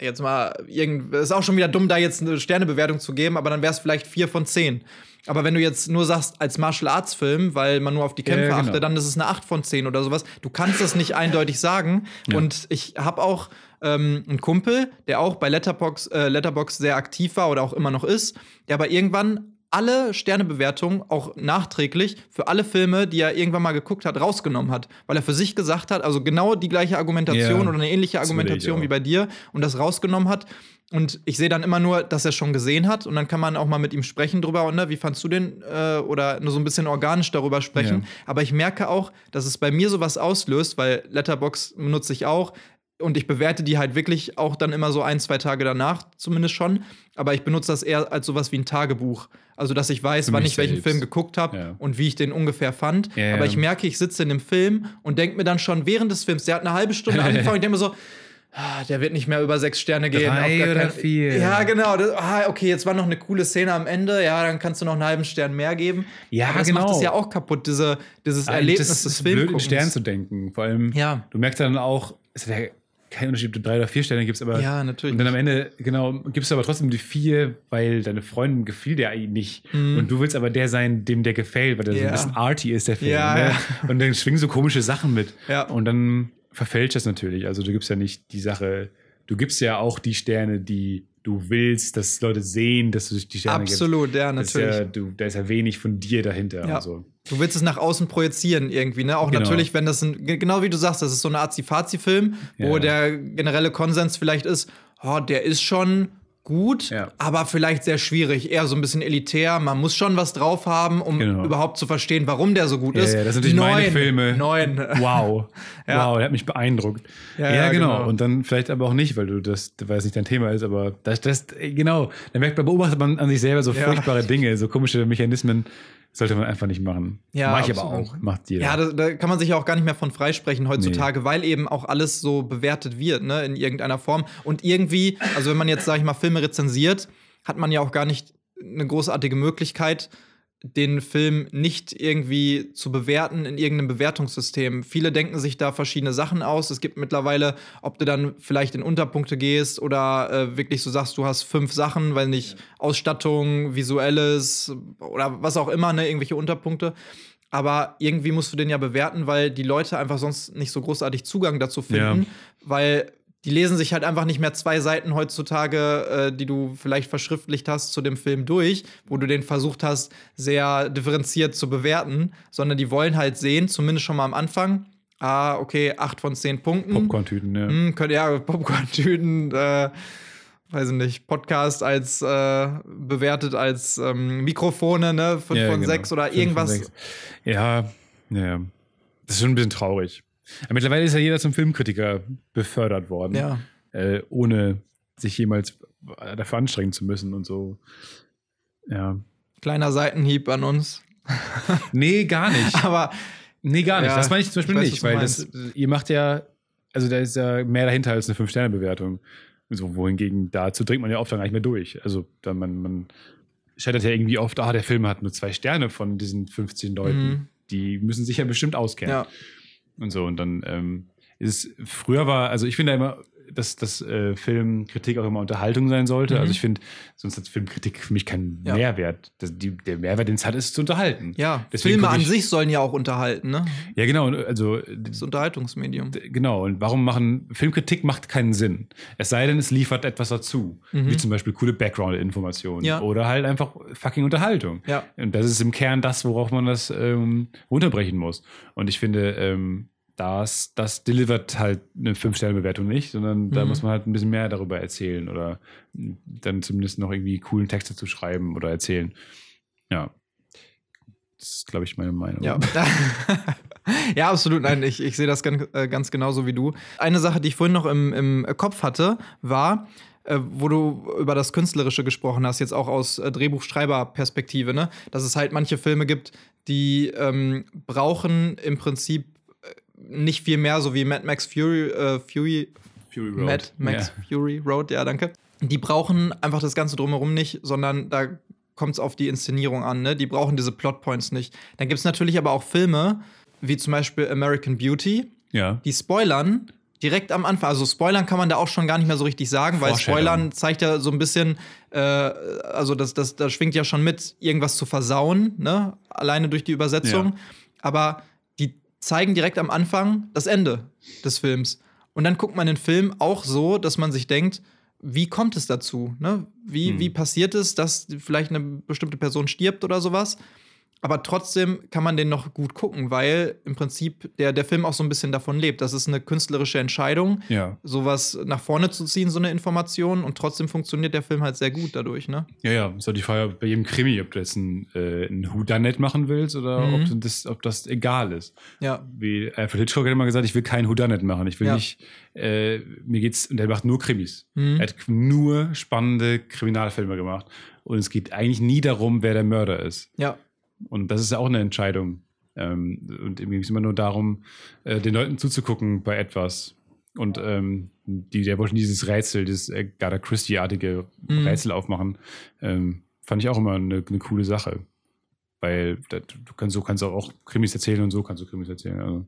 jetzt mal irgend ist auch schon wieder dumm, da jetzt eine Sternebewertung zu geben, aber dann wäre es vielleicht vier von zehn. Aber wenn du jetzt nur sagst, als Martial Arts Film, weil man nur auf die Kämpfe ja, genau. achtet, dann ist es eine 8 von 10 oder sowas. Du kannst das nicht eindeutig sagen. Ja. Und ich habe auch ähm, einen Kumpel, der auch bei Letterbox, äh, Letterbox sehr aktiv war oder auch immer noch ist, der aber irgendwann alle Sternebewertungen, auch nachträglich, für alle Filme, die er irgendwann mal geguckt hat, rausgenommen hat. Weil er für sich gesagt hat, also genau die gleiche Argumentation Ja, oder eine ähnliche Argumentation wie bei dir und das rausgenommen hat. Und ich sehe dann immer nur, dass er schon gesehen hat und dann kann man auch mal mit ihm sprechen drüber, und, ne, wie fandst du den äh, oder nur so ein bisschen organisch darüber sprechen. Ja. Aber ich merke auch, dass es bei mir sowas auslöst, weil Letterbox benutze ich auch und ich bewerte die halt wirklich auch dann immer so ein, zwei Tage danach zumindest schon. Aber ich benutze das eher als sowas wie ein Tagebuch. Also, dass ich weiß, Für wann ich welchen selbst. Film geguckt habe Ja. und wie ich den ungefähr fand. Ja, Aber ich merke, ich sitze in dem Film und denke mir dann schon während des Films, der hat eine halbe Stunde angefangen ich denke mir so, ah, der wird nicht mehr über sechs Sterne gehen. Drei oder vier. Ja, genau. Das, ah, okay, jetzt war noch eine coole Szene am Ende. Ja, dann kannst du noch einen halben Stern mehr geben. Ja, Aber das genau. macht es ja auch kaputt, diese, dieses Eigentlich Erlebnis das des ist blöd, in Films. Sternen zu denken. Vor allem, Ja. du merkst dann auch, es ist ja kein Unterschied, ob du drei oder vier Sterne gibst, aber Ja, natürlich Und dann am Ende, genau, gibst du aber trotzdem die vier, weil deine Freundin gefiel dir eigentlich nicht. Mhm. Und du willst aber der sein, dem der gefällt, weil der so Ja. ein bisschen arty ist, der Film. Ja, ne? ja. Und dann schwingen so komische Sachen mit. Ja. Und dann verfälscht das natürlich. Also du gibst ja nicht die Sache, du gibst ja auch die Sterne, die du willst, dass Leute sehen, dass du die Sterne Absolut, ja, gibst. Ist natürlich. ja, du, da ist ja wenig von dir dahinter. Ja. So. Du willst es nach außen projizieren irgendwie, ne? Auch Genau. natürlich, wenn das ein, ge- genau wie du sagst, das ist so eine Azi-Fazi-Film, wo Ja. der generelle Konsens vielleicht ist, oh, der ist schon gut, Ja. aber vielleicht sehr schwierig, eher so ein bisschen elitär. Man muss schon was drauf haben, um Genau. überhaupt zu verstehen, warum der so gut ist. ja, das sind natürlich meine Filme. Neun. Wow. Ja. Wow, der hat mich beeindruckt. Ja, genau. genau. Und dann vielleicht aber auch nicht, weil du das, weil es nicht dein Thema ist, aber das, das, genau. Dann merkt man, beobachtet man an sich selber so furchtbare Dinge, so komische Mechanismen, Sollte man einfach nicht machen. Ja, Mach ich aber absolut. auch. Macht jeder. Ja, da, da kann man sich ja auch gar nicht mehr von freisprechen heutzutage, weil eben auch alles so bewertet wird, ne, in irgendeiner Form. Und irgendwie, also wenn man jetzt, sag ich mal, Filme rezensiert, hat man ja auch gar nicht eine großartige Möglichkeit, den Film nicht irgendwie zu bewerten in irgendeinem Bewertungssystem. Viele denken sich da verschiedene Sachen aus. Es gibt mittlerweile, ob du dann vielleicht in Unterpunkte gehst oder äh, wirklich so sagst, du hast fünf Sachen, weil nicht Ausstattung, visuelles oder was auch immer, ne, irgendwelche Unterpunkte. Aber irgendwie musst du den ja bewerten, weil die Leute einfach sonst nicht so großartig Zugang dazu finden, Ja. weil die lesen sich halt einfach nicht mehr zwei Seiten heutzutage, äh, die du vielleicht verschriftlicht hast zu dem Film durch, wo du den versucht hast, sehr differenziert zu bewerten, sondern die wollen halt sehen, zumindest schon mal am Anfang, ah, okay, acht von zehn Punkten. Popcorn-Tüten, ja. Hm, könnte ja Popcorn-Tüten, äh, weiß ich nicht, Podcast als äh, bewertet als ähm, Mikrofone, ne, fünf Ja, von genau. sechs oder Fünf irgendwas. sechs. Ja, ja. Das ist schon ein bisschen traurig. Aber mittlerweile ist ja jeder zum Filmkritiker befördert worden. Ja. Äh, ohne sich jemals dafür anstrengen zu müssen und so. Ja. Kleiner Seitenhieb an uns. Nee, gar nicht. Aber Nee, gar nicht. Ja, das meine ich zum Beispiel ich weiß, nicht, weil das, ihr macht ja, also da ist ja mehr dahinter als eine 5-Sterne-Bewertung. So, wohingegen dazu dringt man ja oft dann gar nicht mehr durch. Also da man, man scheitert ja irgendwie oft, ah, der Film hat nur zwei Sterne von diesen 15 Leuten. Mhm. Die müssen sich ja bestimmt auskennen. ja. Und so. Und dann ähm, ist früher war, also ich finde immer, dass, dass äh, Filmkritik auch immer Unterhaltung sein sollte. Mhm. Also ich finde, sonst hat Filmkritik für mich keinen Ja. Mehrwert. Das, die, der Mehrwert, den es hat, ist zu unterhalten. Ja, Deswegen Filme guck an ich- sich sollen ja auch unterhalten, ne? Ja, genau. Also Das Unterhaltungsmedium. Genau, und warum machen Filmkritik macht keinen Sinn. Es sei denn, es liefert etwas dazu, Mhm. wie zum Beispiel coole Background-Informationen Ja. oder halt einfach fucking Unterhaltung. Ja. Und das ist im Kern das, worauf man das ähm, runterbrechen muss. Und ich finde, ähm, das, das delivert halt eine Fünf-Sterne-Bewertung nicht, sondern da Mhm. muss man halt ein bisschen mehr darüber erzählen oder dann zumindest noch irgendwie coolen Texte zu schreiben oder erzählen. Ja. Das ist, glaube ich, meine Meinung. Ja. ja, absolut. Nein, ich, ich sehe das ganz, äh, ganz genauso wie du. Eine Sache, die ich vorhin noch im, im Kopf hatte, war, äh, wo du über das Künstlerische gesprochen hast, jetzt auch aus äh, Drehbuchschreiberperspektive, ne? dass es halt manche Filme gibt, die ähm, brauchen im Prinzip nicht viel mehr, so wie Mad Max Fury, äh, Fury, Fury Road. Mad Max Ja. Fury Road, ja, danke. Die brauchen einfach das Ganze drumherum nicht, sondern da kommt es auf die Inszenierung an. Ne? Die brauchen diese Plotpoints nicht. Dann gibt es natürlich aber auch Filme, wie zum Beispiel American Beauty, Ja. die spoilern direkt am Anfang. Also spoilern kann man da auch schon gar nicht mehr so richtig sagen, weil spoilern zeigt ja so ein bisschen, äh, also das, das, das schwingt ja schon mit, irgendwas zu versauen, ne? alleine durch die Übersetzung. Ja. Aber zeigen direkt am Anfang das Ende des Films. Und dann guckt man den Film auch so, dass man sich denkt, wie kommt es dazu? Ne? Wie, Hm. wie passiert es, dass vielleicht eine bestimmte Person stirbt oder sowas? Aber trotzdem kann man den noch gut gucken, weil im Prinzip der, der Film auch so ein bisschen davon lebt. Das ist eine künstlerische Entscheidung, Ja. sowas nach vorne zu ziehen, so eine Information. Und trotzdem funktioniert der Film halt sehr gut dadurch, ne? Ja, ja, so die Frage bei jedem Krimi, ob du jetzt ein, äh, ein Whodunit machen willst oder Mhm. ob, das, ob das egal ist. Ja. Wie Alfred Hitchcock hat immer gesagt, ich will kein Whodunit machen. Ich will Ja. nicht, äh, mir geht's, und der macht nur Krimis. Mhm. Er hat nur spannende Kriminalfilme gemacht. Und es geht eigentlich nie darum, wer der Mörder ist. Ja. Und das ist ja auch eine Entscheidung. Ähm, und irgendwie geht es immer nur darum, äh, den Leuten zuzugucken bei etwas. Und ähm, die, der wollte dieses Rätsel, dieses Agatha Christie-artige Mhm. Rätsel aufmachen. Ähm, fand ich auch immer eine, eine coole Sache. Weil da, du kannst, so kannst du auch Krimis erzählen und so kannst du Krimis erzählen. Also,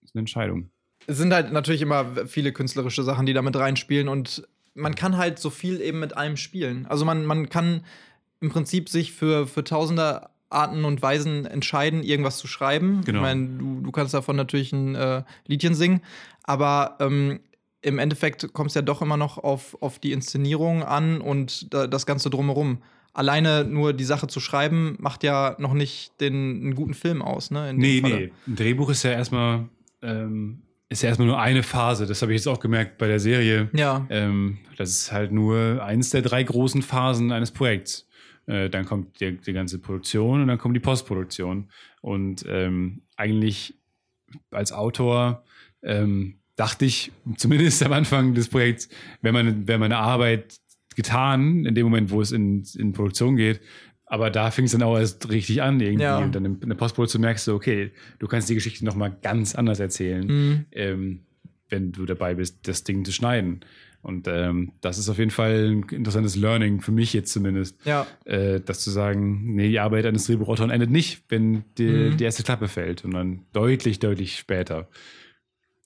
das ist eine Entscheidung. Es sind halt natürlich immer viele künstlerische Sachen, die da mit reinspielen und man kann halt so viel eben mit allem spielen. Also man, man kann im Prinzip sich für, für tausende Arten und Weisen entscheiden, irgendwas zu schreiben. Genau. Ich meine, du, du kannst davon natürlich ein äh, Liedchen singen, aber ähm, im Endeffekt kommt es ja doch immer noch auf, auf die Inszenierung an und da, das Ganze drumherum. Alleine nur die Sache zu schreiben, macht ja noch nicht den einen guten Film aus, ne? Nee, Falle. nee. Ein Drehbuch ist ja erstmal, ähm, ist ja erstmal nur eine Phase. Das habe ich jetzt auch gemerkt bei der Serie. Ja. Ähm, das ist halt nur eins der drei großen Phasen eines Projekts. Äh, dann kommt die, die ganze Produktion und dann kommt die Postproduktion. Und ähm, eigentlich als Autor ähm, dachte ich, zumindest am Anfang des Projekts, wenn man, wenn meine Arbeit getan, in dem Moment, wo es in, in Produktion geht, Aber da fing es dann auch erst richtig an irgendwie. Ja. Und dann in der Postproduktion merkst du, okay, du kannst die Geschichte nochmal ganz anders erzählen, Mhm. ähm, wenn du dabei bist, das Ding zu schneiden. Und ähm, das ist auf jeden Fall ein interessantes Learning, für mich jetzt zumindest. Ja. Äh, das zu sagen, nee, die Arbeit eines Drehbuchautors endet nicht, wenn die, Mhm. die erste Klappe fällt, sondern deutlich, deutlich später.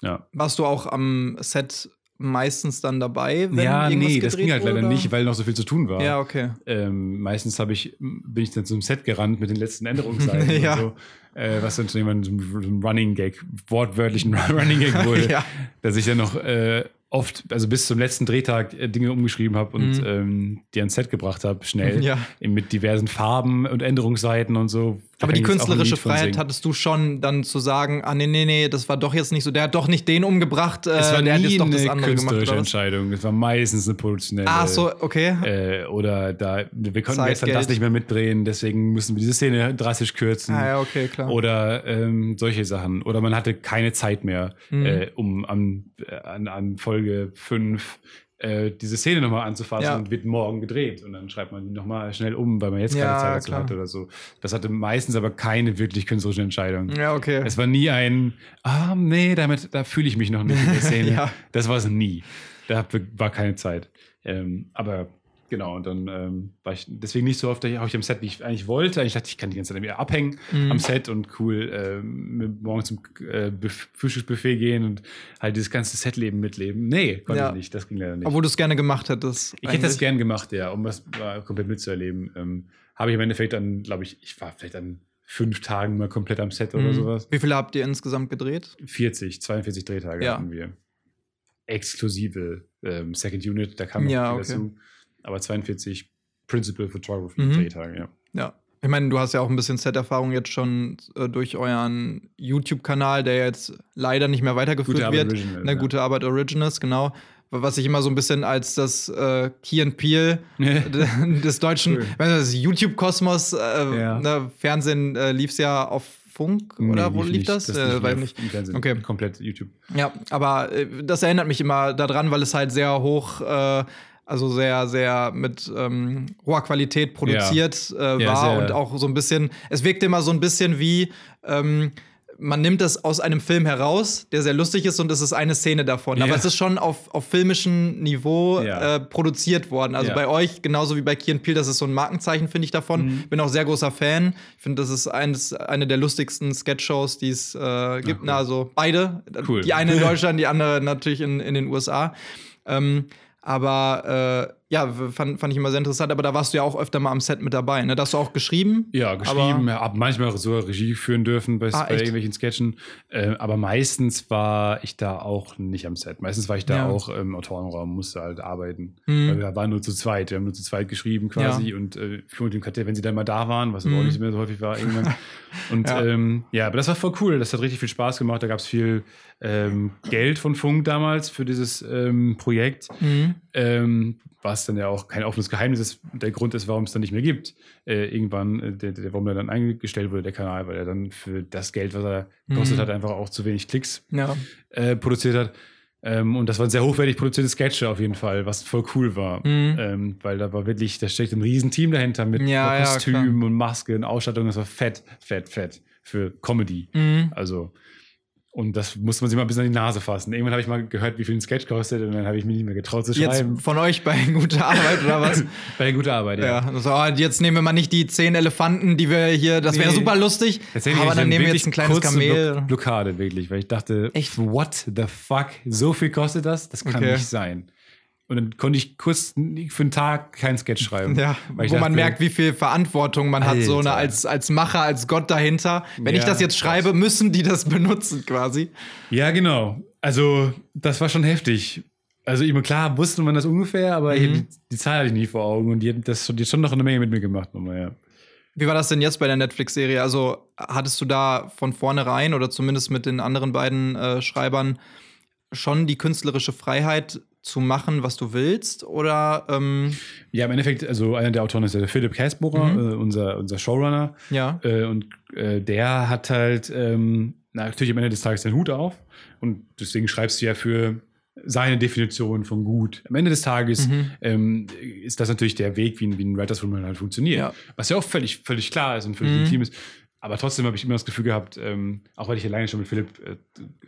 Ja. Warst du auch am Set meistens dann dabei, wenn ja, irgendwas nee, das ging halt leider wurde? nicht, weil noch so viel zu tun war. Ja, okay. Ähm, meistens habe ich, bin ich dann zum Set gerannt mit den letzten Änderungsseiten Ja. so, äh, was dann schon jemand so ein Running Gag, wortwörtlich ein Running Gag wurde, Ja. dass ich dann noch äh, oft, also bis zum letzten Drehtag äh, Dinge umgeschrieben habe und Mhm. ähm, die ans Set gebracht habe, schnell, Ja. mit diversen Farben und Änderungsseiten und so. Aber die künstlerische Freiheit hattest du schon dann zu sagen, ah nee, nee, nee, das war doch jetzt nicht so, der hat doch nicht den umgebracht, äh, es war der hat jetzt doch eine das andere gemacht. künstlerische? Entscheidung, es war meistens eine produktionelle. Ah, so, okay. Äh, oder da, wir konnten Zeitgeld. das nicht mehr mitdrehen, deswegen müssen wir diese Szene drastisch kürzen. ah, ja, okay, klar. Oder ähm, solche Sachen. Oder man hatte keine Zeit mehr, Mhm. äh, um an, äh, an, an Folge 5 äh, diese Szene nochmal anzufassen Ja. und wird morgen gedreht. Und dann schreibt man die nochmal schnell um, weil man jetzt keine Ja, Zeit dazu hat oder so. Das hatte meistens aber keine wirklich künstlerische Entscheidung. ja, okay. Es war nie ein, ah, nee, damit, da fühle ich mich noch nicht in der Szene. Ja. Das war es nie. Da war keine Zeit. Ähm, aber genau, und dann ähm, war ich deswegen nicht so oft habe ich am Set, wie ich eigentlich wollte. Ich dachte, ich kann die ganze Zeit mehr abhängen Mhm. am Set und cool ähm, morgen zum äh, Buf- Frühstücksbuffet gehen und halt dieses ganze Setleben mitleben. Nee, konnte Ja. ich nicht. Das ging leider nicht. Obwohl du es gerne gemacht hättest. ich hätte das eigentlich. gern gemacht, ja, um was äh, komplett mitzuerleben. Ähm, habe ich im Endeffekt dann, glaube ich, ich war vielleicht an fünf Tagen mal komplett am Set oder Mhm. sowas. Wie viele habt ihr insgesamt gedreht? 40, 42 Drehtage Ja. hatten wir. Exklusive ähm, Second Unit, da kam noch Ja, viel okay. dazu. Aber 42 Principal Photography Mhm. Drehtage, ja. Ja. Ich meine, du hast ja auch ein bisschen Set-Erfahrung jetzt schon äh, durch euren YouTube-Kanal, der jetzt leider nicht mehr weitergeführt Gute wird. Originals, Ne, ja. Gute Arbeit Originals, genau. Was ich immer so ein bisschen als das äh, Key and Peel des deutschen das YouTube-Kosmos, äh, Ja. ne, Fernsehen äh, lief es ja auf Funk, oder wo lief nicht. das? Das äh, auf nicht. Okay. Komplett YouTube. Ja, aber äh, das erinnert mich immer daran, weil es halt sehr hoch, äh, also sehr, sehr mit ähm, hoher Qualität produziert äh, Ja, war sehr- und auch so ein bisschen, es wirkte immer so ein bisschen wie, ähm, man nimmt es aus einem Film heraus, der sehr lustig ist und es ist eine Szene davon. Aber Ja. es ist schon auf, auf filmischem Niveau Ja. äh, produziert worden. Also Ja. bei euch, genauso wie bei Key Peele, das ist so ein Markenzeichen, finde ich davon. Mhm. Bin auch sehr großer Fan. Ich finde, das ist eines, eine der lustigsten Sketch-Shows, die es äh, gibt. cool. Na, also beide. Cool. Die eine in Deutschland, die andere natürlich in, in den USA. Ähm, aber äh, ja, fand, fand ich immer sehr interessant. Aber da warst du ja auch öfter mal am Set mit dabei. Ne? Da hast du auch geschrieben. Ja, geschrieben, Aber- hab manchmal sogar Regie führen dürfen bei, Ah, bei irgendwelchen Sketchen. Äh, aber meistens war ich da auch nicht am Set. Meistens war ich da Ja. auch im Autorenraum, musste halt arbeiten. Mhm. Weil wir waren nur zu zweit. Wir haben nur zu zweit geschrieben quasi Ja. und äh, für und dem Quartett, wenn sie dann mal da waren, was Mhm. auch nicht mehr so häufig war irgendwann. Und Ja. Ähm, ja, aber das war voll cool. Das hat richtig viel Spaß gemacht. Da gab es viel ähm, Geld von Funk damals für dieses ähm, Projekt. Mhm. Ähm, was dann ja auch kein offenes Geheimnis ist, der Grund ist, warum es dann nicht mehr gibt. Äh, irgendwann, äh, der, der, warum er dann eingestellt wurde, der Kanal, weil er dann für das Geld, was er gekostet Mhm. hat, einfach auch zu wenig Klicks Ja. äh, produziert hat. Ähm, und das waren sehr hochwertig produzierte Sketche auf jeden Fall, was voll cool war. Mhm. Ähm, weil da war wirklich, da steckt ein Riesenteam dahinter mit Ja, ja, Kostüm und Maske und Ausstattung. Das war fett, fett, fett für Comedy. Mhm. Also, und das musste man sich mal ein bisschen an die Nase fassen. Irgendwann habe ich mal gehört, wie viel ein Sketch kostet und dann habe ich mich nicht mehr getraut zu Jetzt schreiben. von euch bei guter Arbeit oder was? Bei guter Arbeit, ja. Ja, so, ah, jetzt nehmen wir mal nicht die zehn Elefanten, die wir hier, das wäre Nee. super lustig, aber dann nehmen wir jetzt ein kleines Kamel. Block Blockade, wirklich, weil ich dachte, Echt? what the fuck? So viel kostet das? Das kann Okay. nicht sein. Und dann konnte ich kurz für einen Tag keinen Sketch schreiben. Ja, ich wo man dachte, merkt, wie viel Verantwortung man hat, so eine, Alter. als, als Macher, als Gott dahinter. Wenn ich Ja, das jetzt schreibe, müssen die das benutzen quasi. Ja, genau. Also, das war schon heftig. Also, ich, klar wusste man das ungefähr, aber Mhm. ich, die, die Zahl hatte ich nie vor Augen und die hat das schon, die hat schon noch eine Menge mit mir gemacht. Nochmal, ja. Wie war das denn jetzt bei der Netflix-Serie? Also hattest du da von vornherein oder zumindest mit den anderen beiden äh, Schreibern schon die künstlerische Freiheit zu machen, was du willst? Oder ähm, ja, im Endeffekt, also einer der Autoren ist der Philipp Käsbohrer, Mhm. äh, unser, unser Showrunner. ja? Äh, und äh, der hat halt ähm, na, natürlich am Ende des Tages den Hut auf. Und deswegen schreibst du ja für seine Definition von gut. Am Ende des Tages Mhm. ähm, ist das natürlich der Weg, wie ein, wie ein Writers Room halt funktioniert. Ja. Was ja auch völlig, völlig klar ist und völlig Mhm. legitim ist. Aber trotzdem habe ich immer das Gefühl gehabt, ähm, auch weil ich alleine schon mit Philipp äh,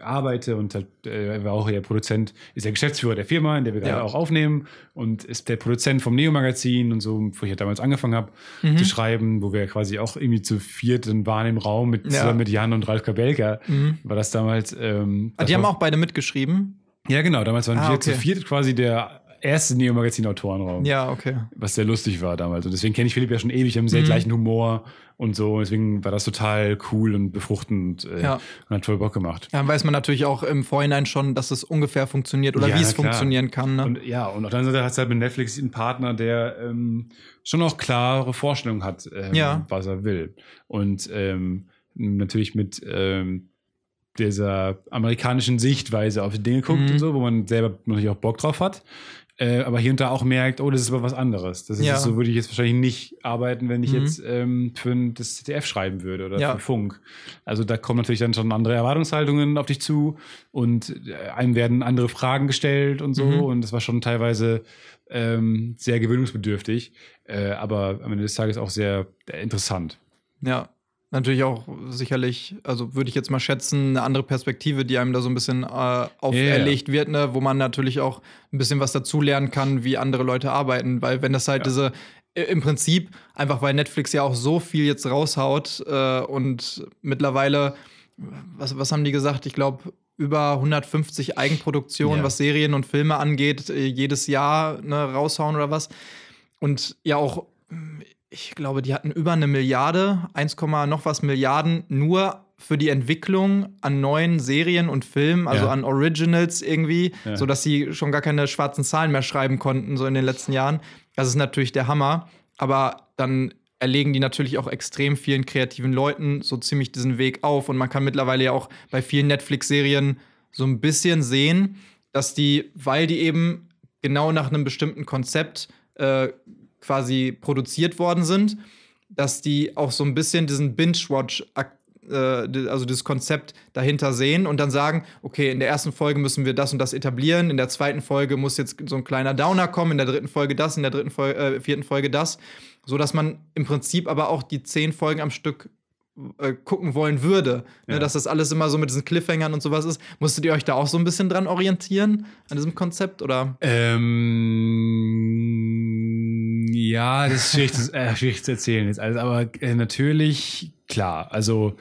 arbeite und halt, äh, er war auch der Produzent, ist der Geschäftsführer der Firma, in der wir gerade Ja. auch aufnehmen und ist der Produzent vom Neo-Magazin und so, wo ich ja damals angefangen habe Mhm. zu schreiben, wo wir quasi auch irgendwie zu viert waren im Raum mit, Ja. zusammen mit Jan und Ralf Kabelka. Mhm. War das damals. Ähm, Ah, die haben auch beide mitgeschrieben. Ja, genau, damals waren Ah, wir okay. zu viert quasi der erste Neo-Magazin-Autorenraum Ja, okay. was sehr lustig war damals. Und deswegen kenne ich Philipp ja schon ewig, haben sehr Mhm. gleichen Humor und so. Deswegen war das total cool und befruchtend äh, Ja. und hat voll Bock gemacht. Dann weiß man natürlich auch im Vorhinein schon, dass es ungefähr funktioniert oder Ja, wie es klar. funktionieren kann. Ne? Und ja, und auf der anderen Seite hat es halt mit Netflix einen Partner, der ähm, schon auch klare Vorstellungen hat, ähm, Ja. was er will. Und ähm, natürlich mit ähm, dieser amerikanischen Sichtweise auf die Dinge guckt Mhm. und so, wo man selber natürlich auch Bock drauf hat. Äh, aber hier und da auch merkt, oh, das ist aber was anderes. Das ist Ja. so würde ich jetzt wahrscheinlich nicht arbeiten, wenn ich Mhm. jetzt ähm, für ein, das ZDF schreiben würde oder Ja. für Funk. Also da kommen natürlich dann schon andere Erwartungshaltungen auf dich zu und äh, einem werden andere Fragen gestellt und so. Mhm. Und das war schon teilweise ähm, sehr gewöhnungsbedürftig, äh, aber am Ende des Tages auch sehr äh, interessant. Ja, natürlich auch sicherlich, also würde ich jetzt mal schätzen, eine andere Perspektive, die einem da so ein bisschen äh, auferlegt wird, ne? wo man natürlich auch ein bisschen was dazulernen kann, wie andere Leute arbeiten. Weil wenn das halt Ja. diese, im Prinzip, einfach weil Netflix ja auch so viel jetzt raushaut äh, und mittlerweile, was, was haben die gesagt? Ich glaube, über 150 Eigenproduktionen, Ja. was Serien und Filme angeht, äh, jedes Jahr ne, raushauen oder was. Und ja auch, ich glaube, die hatten über eine Milliarde, 1, noch was Milliarden nur für die Entwicklung an neuen Serien und Filmen, also Ja. an Originals irgendwie, Ja. sodass sie schon gar keine schwarzen Zahlen mehr schreiben konnten, so in den letzten Jahren. Das ist natürlich der Hammer. Aber dann erlegen die natürlich auch extrem vielen kreativen Leuten so ziemlich diesen Weg auf. Und man kann mittlerweile ja auch bei vielen Netflix-Serien so ein bisschen sehen, dass die, weil die eben genau nach einem bestimmten Konzept äh, quasi produziert worden sind, dass die auch so ein bisschen diesen Binge-Watch, äh, also dieses Konzept dahinter sehen und dann sagen, okay, in der ersten Folge müssen wir das und das etablieren, in der zweiten Folge muss jetzt so ein kleiner Downer kommen, in der dritten Folge das, in der dritten Folge, äh, vierten Folge das, so dass man im Prinzip aber auch die zehn Folgen am Stück äh, gucken wollen würde, Ja. ne, dass das alles immer so mit diesen Cliffhangern und sowas ist. Musstet ihr euch da auch so ein bisschen dran orientieren an diesem Konzept oder? Ähm, ja, das ist schwierig, zu, äh, schwierig zu erzählen jetzt alles, aber äh, natürlich klar. Also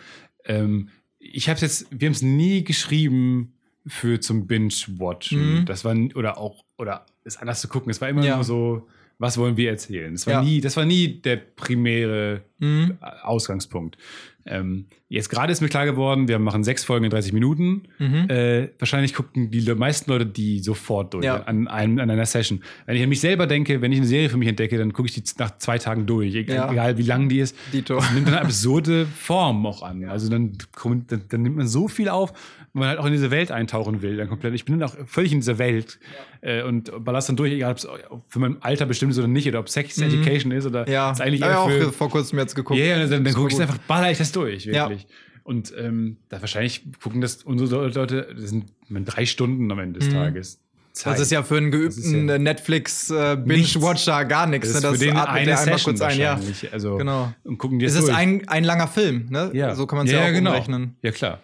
ähm, ich habe jetzt, wir haben es nie geschrieben für zum Binge-Watchen. Mhm. Das war oder auch oder es anders zu gucken. Es war immer Ja. nur so, was wollen wir erzählen? Das war Ja. nie, das war nie der primäre Mhm. Ausgangspunkt. Ähm, jetzt gerade ist mir klar geworden, wir machen sechs Folgen in 30 Minuten. Mhm. Äh, wahrscheinlich gucken die meisten Leute die sofort durch Ja. an, einem, an einer Session. Wenn ich an mich selber denke, wenn ich eine Serie für mich entdecke, dann gucke ich die nach zwei Tagen durch, egal, Ja. egal wie lang die ist. Dito. Das nimmt dann eine absurde Form auch an. Also dann, kommt, dann, dann nimmt man so viel auf, wenn man halt auch in diese Welt eintauchen will. Dann komplett. Ich bin dann auch völlig in dieser Welt äh, und ballast dann durch, egal ob es für mein Alter bestimmt ist oder nicht, oder ob Sex Mhm. Education ist oder Ja, ist eigentlich eher auch für, vor kurzem jetzt geguckt. ja, ja, dann, dann gucke ich einfach, baller ich das durch, Ja. Wirklich. Und ähm, da wahrscheinlich gucken das unsere Leute, das sind man, drei Stunden am Ende des Mhm. Tages. Zeit. Das ist ja für einen geübten ja äh, Netflix-Binge-Watcher gar nichts. Das ist ne? für den atmet eine der einmal Session kurz ein. Ja. Also, genau. Und gucken die Es ist durch. ein, ein langer Film, ne? ja. So kann man es ja, auch genau. umrechnen. Ja, klar.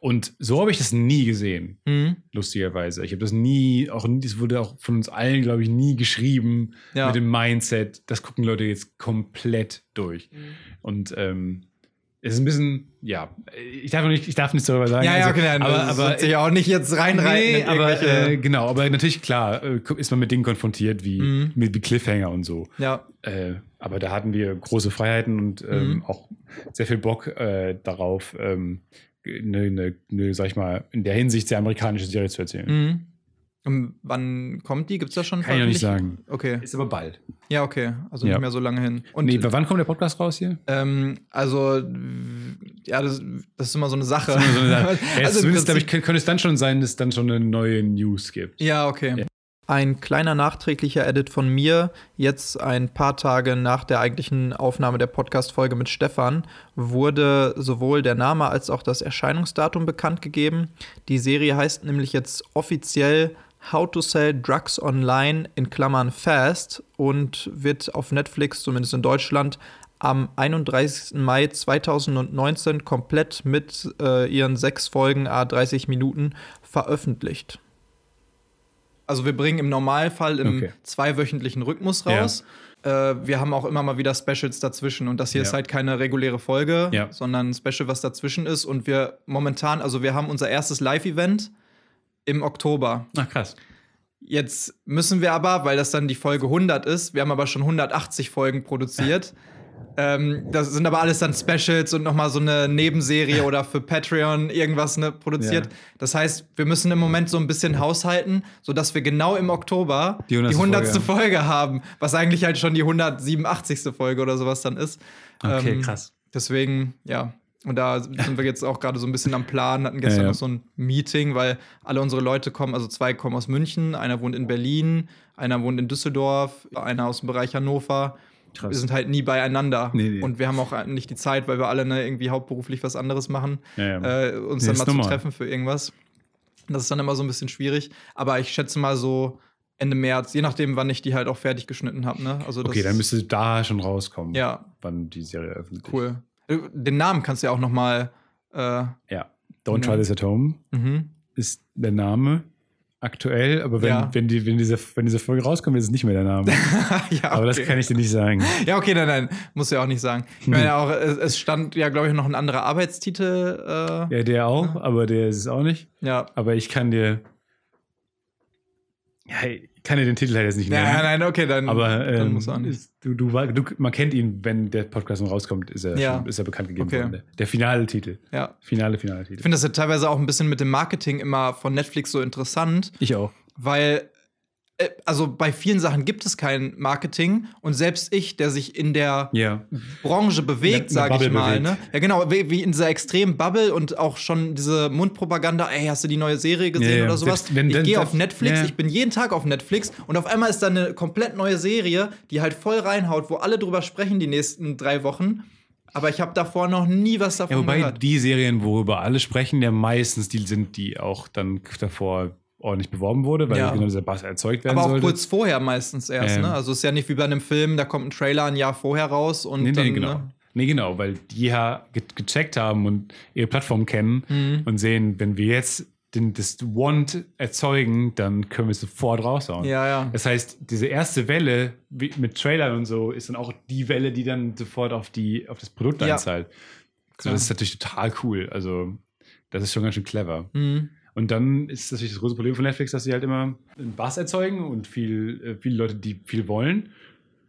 Und so habe ich das nie gesehen, Mhm. lustigerweise. Ich habe das nie, auch das wurde auch von uns allen, glaube ich, nie geschrieben Ja. mit dem Mindset, das gucken Leute jetzt komplett durch. Mhm. Und ähm, es ist ein bisschen, ja, ich darf, nicht, ich darf nichts darüber sagen. Ja, ja, also, okay, nein, aber, aber wird sich auch nicht jetzt reinreiten. Nee, aber äh, genau, aber natürlich klar äh, ist man mit Dingen konfrontiert wie Mhm. mit Cliffhanger und so. ja, Äh, aber da hatten wir große Freiheiten und ähm, Mhm. auch sehr viel Bock äh, darauf, ähm, eine, eine, eine, sag ich mal, in der Hinsicht sehr amerikanische Serie zu erzählen. mhm. Und wann kommt die? Gibt es da schon Kann ich noch nicht sagen. Okay. Ist aber bald. Ja, okay. Also Ja. nicht mehr so lange hin. Und nee, wann kommt der Podcast raus hier? ähm, also, ja, das, das ist immer so eine Sache. Das ist so eine Sache. Ja, Also zumindest, glaube ich, könnte, könnte es dann schon sein, dass es dann schon eine neue News gibt. Ja, okay. Ein kleiner nachträglicher Edit von mir, jetzt ein paar Tage nach der eigentlichen Aufnahme der Podcast-Folge mit Stefan, wurde sowohl der Name als auch das Erscheinungsdatum bekannt gegeben. Die Serie heißt nämlich jetzt offiziell How to Sell Drugs Online in Klammern Fast und wird auf Netflix, zumindest in Deutschland, am 31. Mai 2019 komplett mit äh, ihren sechs Folgen a 30 Minuten veröffentlicht. Also wir bringen im Normalfall im Okay. zweiwöchentlichen Rhythmus raus. Äh, wir haben auch immer mal wieder Specials dazwischen und das hier Ja. ist halt keine reguläre Folge, Ja. sondern ein Special, was dazwischen ist. Und wir momentan, also wir haben unser erstes Live-Event im Oktober. Ach, krass. Jetzt müssen wir aber, weil das dann die Folge 100 ist, wir haben aber schon 180 Folgen produziert. ähm, das sind aber alles dann Specials und nochmal so eine Nebenserie oder für Patreon irgendwas ne, produziert. Ja. Das heißt, wir müssen im Moment so ein bisschen haushalten, sodass wir genau im Oktober Die 100. 100. Folge Folge, haben, was eigentlich halt schon die 187. Folge oder sowas dann ist. Okay, Ähm, krass. Deswegen, ja. Und da sind wir jetzt auch gerade so ein bisschen am Plan, hatten gestern Ja, ja. noch so ein Meeting, weil alle unsere Leute kommen, also zwei kommen aus München, einer wohnt in Berlin, einer wohnt in Düsseldorf, einer aus dem Bereich Hannover. Krass. Wir sind halt nie beieinander. Nee, nee. Und wir haben auch nicht die Zeit, weil wir alle ne, irgendwie hauptberuflich was anderes machen, Ja, äh, uns Nee, dann mal zu treffen für irgendwas. Das ist dann immer so ein bisschen schwierig. Aber ich schätze mal so Ende März, je nachdem, wann ich die halt auch fertig geschnitten habe. Ne? Also Okay, dann müsste da schon rauskommen, Ja, wann die Serie öffentlich cool. Äh, Den Namen kannst du ja auch noch mal äh, Ja. Don't. Try This at Home mhm. ist der Name aktuell, aber wenn, Ja. wenn, die, wenn, diese, wenn diese Folge rauskommt, ist es nicht mehr der Name. ja, Aber das kann ich dir nicht sagen. Ja, okay, nein, nein, muss ja auch nicht sagen. Ich meine auch, es, es stand ja, glaube ich, noch ein anderer Arbeitstitel. Äh, Ja, der auch, aber der ist es auch nicht. ja. Aber ich kann dir. Ja, kann dir den Titel halt jetzt nicht nennen. Nein, nein, okay, dann, Aber dann ähm, muss er nicht. du, du, du, man kennt ihn, wenn der Podcast noch rauskommt, ist er, Ja. schon, ist er bekannt gegeben Okay. worden. Der, der finale Titel. Ja. Finale, finale Titel. Ich finde das ja teilweise auch ein bisschen mit dem Marketing immer von Netflix so interessant, Ich auch. weil, also bei vielen Sachen gibt es kein Marketing und selbst ich, der sich in der Ja. Branche bewegt, sage ich mal. Ne? Ja, genau, wie, in dieser extremen Bubble und auch schon diese Mundpropaganda, ey, hast du die neue Serie gesehen ja. oder sowas? Selbst wenn- ich gehe auf Netflix, ich bin jeden Tag auf Netflix und auf einmal ist da eine komplett neue Serie, die halt voll reinhaut, wo alle drüber sprechen die nächsten drei Wochen. Aber ich habe davor noch nie was davon Ja, wobei gehört. die Serien, worüber alle sprechen, ja meistens die sind, die auch dann davor ordentlich beworben wurde, weil Ja. genau dieser Bass erzeugt werden Aber auch sollte. kurz vorher meistens erst, Ähm. ne? Also es ist ja nicht wie bei einem Film, da kommt ein Trailer ein Jahr vorher raus und Nee, dann, nee, genau. ne? Nee, genau, weil die ja ge gecheckt haben und ihre Plattform kennen Mhm. und sehen, wenn wir jetzt den, das Want erzeugen, dann können wir es sofort raushauen. Ja, ja. Das heißt, diese erste Welle mit Trailern und so ist dann auch die Welle, die dann sofort auf, die, auf das Produkt Ja. einzahlt. So, das ist natürlich total cool. Also, das ist schon ganz schön clever. Mhm. Und dann ist natürlich das große Problem von Netflix, dass sie halt immer einen Bass erzeugen und viel, äh, viele Leute, die viel wollen.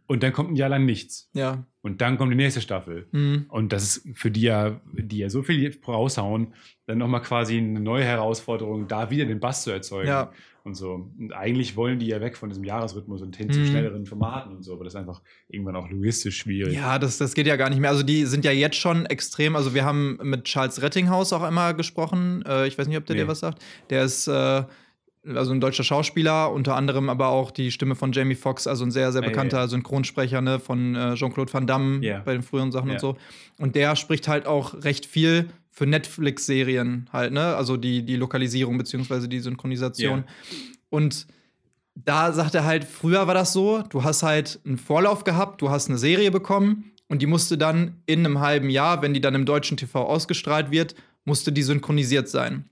Und dann kommt ein Jahr lang nichts. Ja. Und dann kommt die nächste Staffel. Mhm. Und das ist für die ja, die ja so viel raushauen, dann nochmal quasi eine neue Herausforderung, da wieder den Bass zu erzeugen. Ja. Und so. Und eigentlich wollen die ja weg von diesem Jahresrhythmus und hin zu Mhm. schnelleren Formaten und so, aber das ist einfach irgendwann auch logistisch schwierig. Ja, das, das geht ja gar nicht mehr. Also die sind ja jetzt schon extrem. Also wir haben mit Charles Rettinghaus auch einmal gesprochen. Äh, ich weiß nicht, ob der Nee. dir was sagt. Der ist äh, also ein deutscher Schauspieler, unter anderem aber auch die Stimme von Jamie Foxx, also ein sehr, sehr ja, bekannter ja. Synchronsprecher ne, von äh, Jean-Claude Van Damme Ja. bei den früheren Sachen Ja. und so. Und der spricht halt auch recht viel für Netflix-Serien halt, ne? Also die, die Lokalisierung beziehungsweise die Synchronisation. Und da sagt er halt, früher war das so, du hast halt einen Vorlauf gehabt, du hast eine Serie bekommen und die musste dann in einem halben Jahr, wenn die dann im deutschen TV ausgestrahlt wird, musste die synchronisiert sein.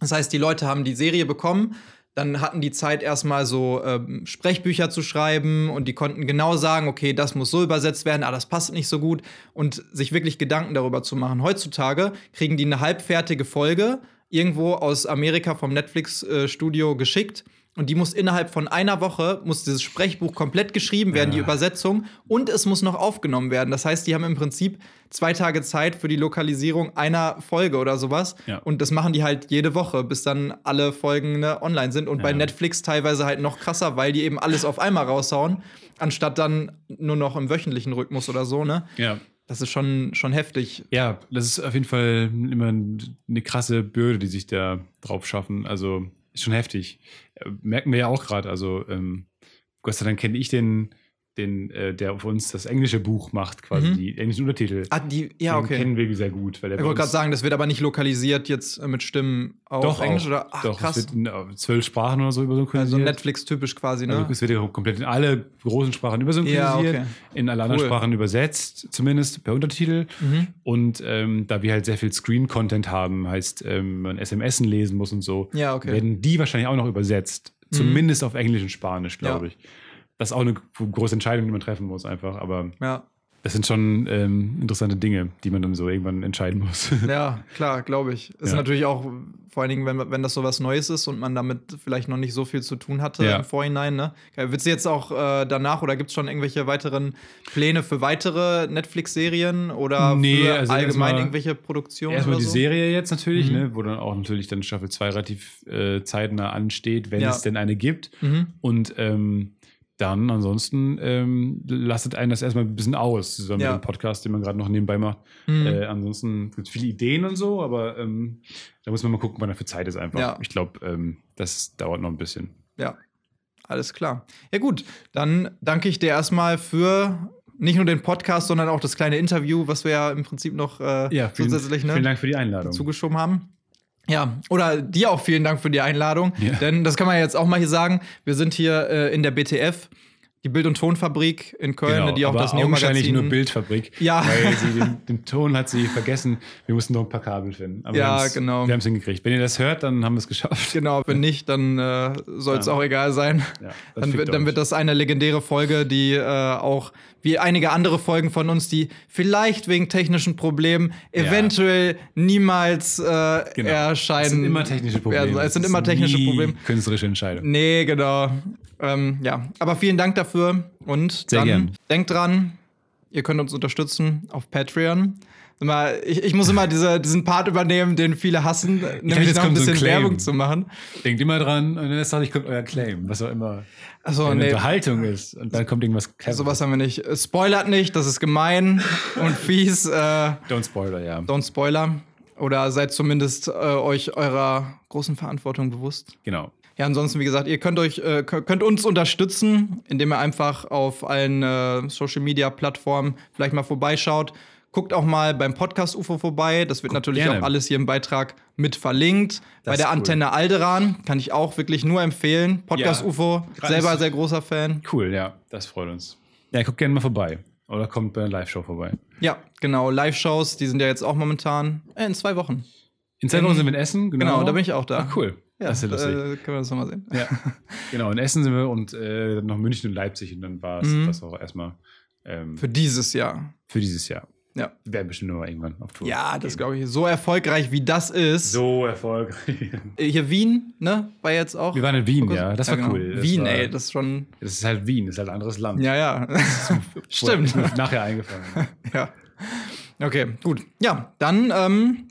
Das heißt, die Leute haben die Serie bekommen, dann hatten die Zeit erstmal so ähm, Sprechbücher zu schreiben und die konnten genau sagen, okay, das muss so übersetzt werden, ah, das passt nicht so gut und sich wirklich Gedanken darüber zu machen. Heutzutage kriegen die eine halbfertige Folge irgendwo aus Amerika vom Netflix-Studio geschickt und die muss innerhalb von einer Woche, muss dieses Sprechbuch komplett geschrieben werden, die Ja. Übersetzung, und es muss noch aufgenommen werden. Das heißt, die haben im Prinzip zwei Tage Zeit für die Lokalisierung einer Folge oder sowas. Ja. Und das machen die halt jede Woche, bis dann alle Folgen ne, online sind. Und bei Ja. Netflix teilweise halt noch krasser, weil die eben alles auf einmal raushauen, anstatt dann nur noch im wöchentlichen Rhythmus oder so, ne? ja. Das ist schon, schon heftig. Ja, das ist auf jeden Fall immer eine krasse Bürde, die sich da drauf schaffen. Also ist schon heftig. Merken wir ja auch gerade. Also ähm, Gott sei Dank kenne ich den den, äh, der auf uns das englische Buch macht, quasi Mhm. die englischen Untertitel. Ah, die, ja, Den okay. kennen wir sehr gut. Weil der Ich wollte gerade sagen, das wird aber nicht lokalisiert jetzt äh, mit Stimmen auf doch, Englisch auch. oder? Ach, doch, krass. es wird in äh, zwölf Sprachen oder so also übersynchronisiert. Netflix-typisch quasi, ne? Also es wird ja komplett in alle großen Sprachen übersynchronisiert, Ja, okay. in alle anderen Cool. Sprachen übersetzt, zumindest per Untertitel. Mhm. Und ähm, da wir halt sehr viel Screen-Content haben, heißt, ähm, man SMS lesen muss und so, Ja, okay. Werden die wahrscheinlich auch noch übersetzt. Zumindest auf Englisch und Spanisch, glaube Ja. ich. Das ist auch eine große Entscheidung, die man treffen muss, einfach. Aber Ja. das sind schon ähm, interessante Dinge, die man dann so irgendwann entscheiden muss. Ja, klar, glaube ich. Ist Ja. natürlich auch, vor allen Dingen, wenn, wenn das so was Neues ist und man damit vielleicht noch nicht so viel zu tun hatte Ja. im Vorhinein. Ne? Wird du jetzt auch äh, danach oder gibt es schon irgendwelche weiteren Pläne für weitere Netflix-Serien oder Nee, für also allgemein erstmal- irgendwelche Produktionen? Erstmal die so? Serie jetzt natürlich, Mhm. ne, wo dann auch natürlich dann Staffel 2 relativ äh, zeitnah ansteht, wenn Ja. es denn eine gibt. Mhm. Und ähm, dann ansonsten ähm, lastet einen das erstmal ein bisschen aus, zusammen Ja. mit dem Podcast, den man gerade noch nebenbei macht. Mhm. Äh, ansonsten gibt es viele Ideen und so, aber ähm, da muss man mal gucken, wann dafür Zeit ist einfach. Ja. Ich glaube, ähm, das dauert noch ein bisschen. Ja, alles klar. Ja, gut, dann danke ich dir erstmal für nicht nur den Podcast, sondern auch das kleine Interview, was wir ja im Prinzip noch äh, vielen, zusätzlich ne, vielen Dank für die Einladung. zugeschoben haben. Ja, oder dir auch vielen Dank für die Einladung. Ja. Denn das kann man jetzt auch mal hier sagen. Wir sind hier äh, in der BTF, die Bild- und Tonfabrik in Köln, Genau, die auch aber das augenscheinlich Neo-Magazin. nur Bildfabrik. Ja. Weil sie den, den Ton hat sie vergessen. Wir mussten noch ein paar Kabel finden. Aber Ja, wir genau. Wir haben es hingekriegt. Wenn ihr das hört, dann haben wir es geschafft. Genau, wenn nicht, dann äh, soll es Ja. auch egal sein. Ja, Dann, dann wird das eine legendäre Folge, die äh, auch wie einige andere Folgen von uns, die vielleicht wegen technischen Problemen eventuell niemals äh, Genau. erscheinen. Es sind immer technische Probleme. Es sind immer technische Probleme. Künstlerische Entscheidung. Nee, genau. Ähm, ja, aber vielen Dank dafür und Sehr dann gern. denkt dran, ihr könnt uns unterstützen auf Patreon. Ich, ich muss immer diese, diesen Part übernehmen, den viele hassen, nämlich jetzt noch ein kommt so ein bisschen. Werbung zu machen. Denkt immer dran, und dann sagt, ich kommt euer Claim, was auch immer Achso, eine nee, Unterhaltung ist. Und dann kommt irgendwas Cleveres. sowas haben wir nicht. Spoilert nicht, das ist gemein und fies. Äh, Don't spoiler, ja. don't spoiler. Oder seid zumindest äh, euch eurer großen Verantwortung bewusst. Genau. Ja, ansonsten, wie gesagt, ihr könnt euch, äh, kö- könnt uns unterstützen, indem ihr einfach auf allen äh, Social Media Plattformen vielleicht mal vorbeischaut. Guckt auch mal beim Podcast UFO vorbei. Das wird natürlich gerne. auch alles hier im Beitrag mit verlinkt. Bei ist der cool. Antenne Alderan kann ich auch wirklich nur empfehlen. Podcast Ja, UFO, selber sehr großer Fan. Cool, ja. Das freut uns. Ja, guckt gerne mal vorbei. Oder kommt bei einer Live-Show vorbei. Ja, genau. Live-Shows, die sind ja jetzt auch momentan äh, in zwei Wochen. In zwei Wochen sind wir in Essen, genau. Genau, da bin ich auch da. Ah, cool. Ja, das ist ja lustig. äh, können wir das nochmal sehen. Ja, genau. In Essen sind wir und äh, noch München und Leipzig und dann war es Mhm. das auch erstmal ähm, für, Für dieses Jahr. dieses Jahr. Ja. Wir werden bestimmt noch mal irgendwann auf Tour. Ja, das glaube ich. So erfolgreich wie das ist. So erfolgreich. Äh, Hier Wien, ne? War jetzt auch. Wir waren in Wien, ja. Das war genau. cool. Das Wien, war, ey, das ist schon. Das ist halt Wien, das ist halt ein anderes Land. Ja, ja. Stimmt. Nachher eingefallen. ja. Okay, gut. Ja, dann, ähm,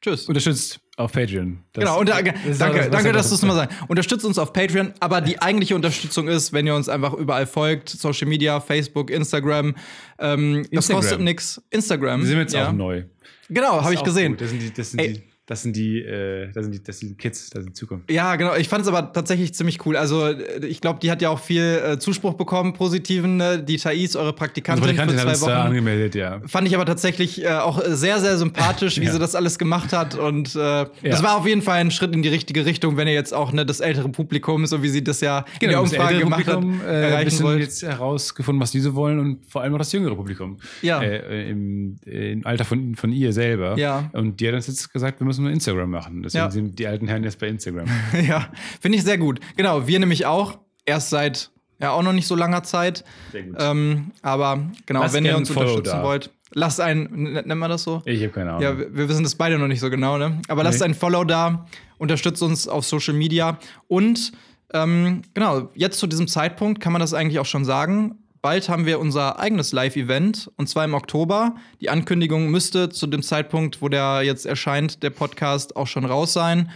tschüss. Unterstützt auf Patreon. Das- genau, das ist danke, was danke, dass du es nochmal sagst. Unterstützt uns auf Patreon, aber die eigentliche Unterstützung ist, wenn ihr uns einfach überall folgt, Social Media, Facebook, Instagram. Ähm, das Instagram. kostet nichts. Instagram. Wir sind jetzt ja. auch neu. Genau, habe ich gesehen. gut. Das sind die, das sind Ey. die, das sind die, äh, das sind die, das sind die Kids, das sind die Zukunft. Ja, genau. Ich fand es aber tatsächlich ziemlich cool. Also, äh, ich glaube, die hat ja auch viel äh, Zuspruch bekommen, positiven. Ne? Die Thais, eure Praktikantin, Unsere Praktikantin für zwei uns da Wochen. angemeldet, ja. Fand ich aber tatsächlich äh, auch sehr, sehr sympathisch, wie Ja. sie das alles gemacht hat. Und äh, das war auf jeden Fall ein Schritt in die richtige Richtung, wenn ihr jetzt auch ne, das ältere Publikum, so wie sie das ja in der Genau, das Umfrage gemacht Publikum, hat, äh, erreichen bisschen wollt. jetzt herausgefunden, was diese wollen und vor allem auch das jüngere Publikum. Ja. Äh, im, äh, Im Alter von, von ihr selber. Ja. Und die hat uns jetzt gesagt, wir müssen nur Instagram machen. Deswegen Ja. sind die alten Herren jetzt bei Instagram. ja, finde ich sehr gut. Genau, wir nämlich auch. Erst seit ja auch noch nicht so langer Zeit. Sehr gut. Ähm, aber genau, Lasst wenn ihr uns unterstützen da. wollt, lasst ein, nennt man das so? Ich habe keine Ahnung. Ja, wir, wir wissen das beide noch nicht so genau, ne? Aber lasst Nee. ein Follow da, unterstützt uns auf Social Media und ähm, genau, jetzt zu diesem Zeitpunkt kann man das eigentlich auch schon sagen. Bald haben wir unser eigenes Live-Event und zwar im Oktober. Die Ankündigung müsste zu dem Zeitpunkt, wo der jetzt erscheint, der Podcast auch schon raus sein.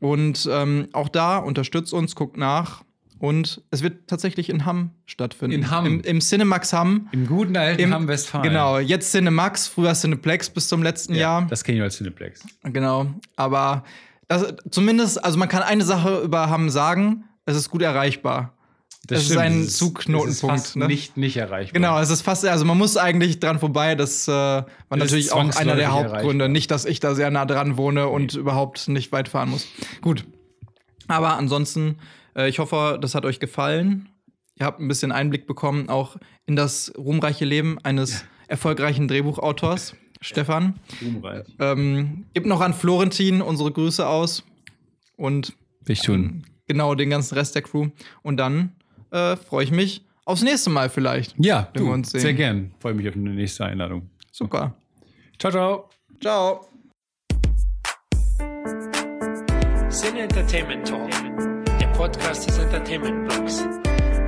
Und ähm, auch da unterstützt uns, guckt nach. Und es wird tatsächlich in Hamm stattfinden. In Hamm. Im, im Cinemax Hamm. Im guten alten Im- Hamm-Westfalen. Genau, jetzt Cinemax, früher Cineplex bis zum letzten Ja, Jahr. das kenne ich als Cineplex. Genau, aber das, zumindest, also man kann eine Sache über Hamm sagen, es ist gut erreichbar. Es ist ein Zugknotenpunkt. Ist ne? nicht, nicht erreichbar. Genau, es ist fast, also man muss eigentlich dran vorbei. Das äh, war das natürlich auch einer der Hauptgründe. Nicht, dass ich da sehr nah dran wohne nee. und überhaupt nicht weit fahren muss. Gut. Aber ansonsten, äh, ich hoffe, das hat euch gefallen. Ihr habt ein bisschen Einblick bekommen, auch in das ruhmreiche Leben eines ja. erfolgreichen Drehbuchautors, Stefan. Ruhmreich. Ähm, gibt noch an Florentin unsere Grüße aus. Und ich tun. Ähm, genau, den ganzen Rest der Crew. Und dann äh, freue ich mich aufs nächste Mal vielleicht. Ja, wenn du, wir uns sehen. sehr gern. Freue mich auf eine nächste Einladung. Super. Ciao, ciao. Ciao. Sin Entertainment Talk, der Podcast des Entertainment Blogs.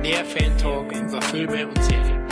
Mehr Fan Talk über Filme und Serien.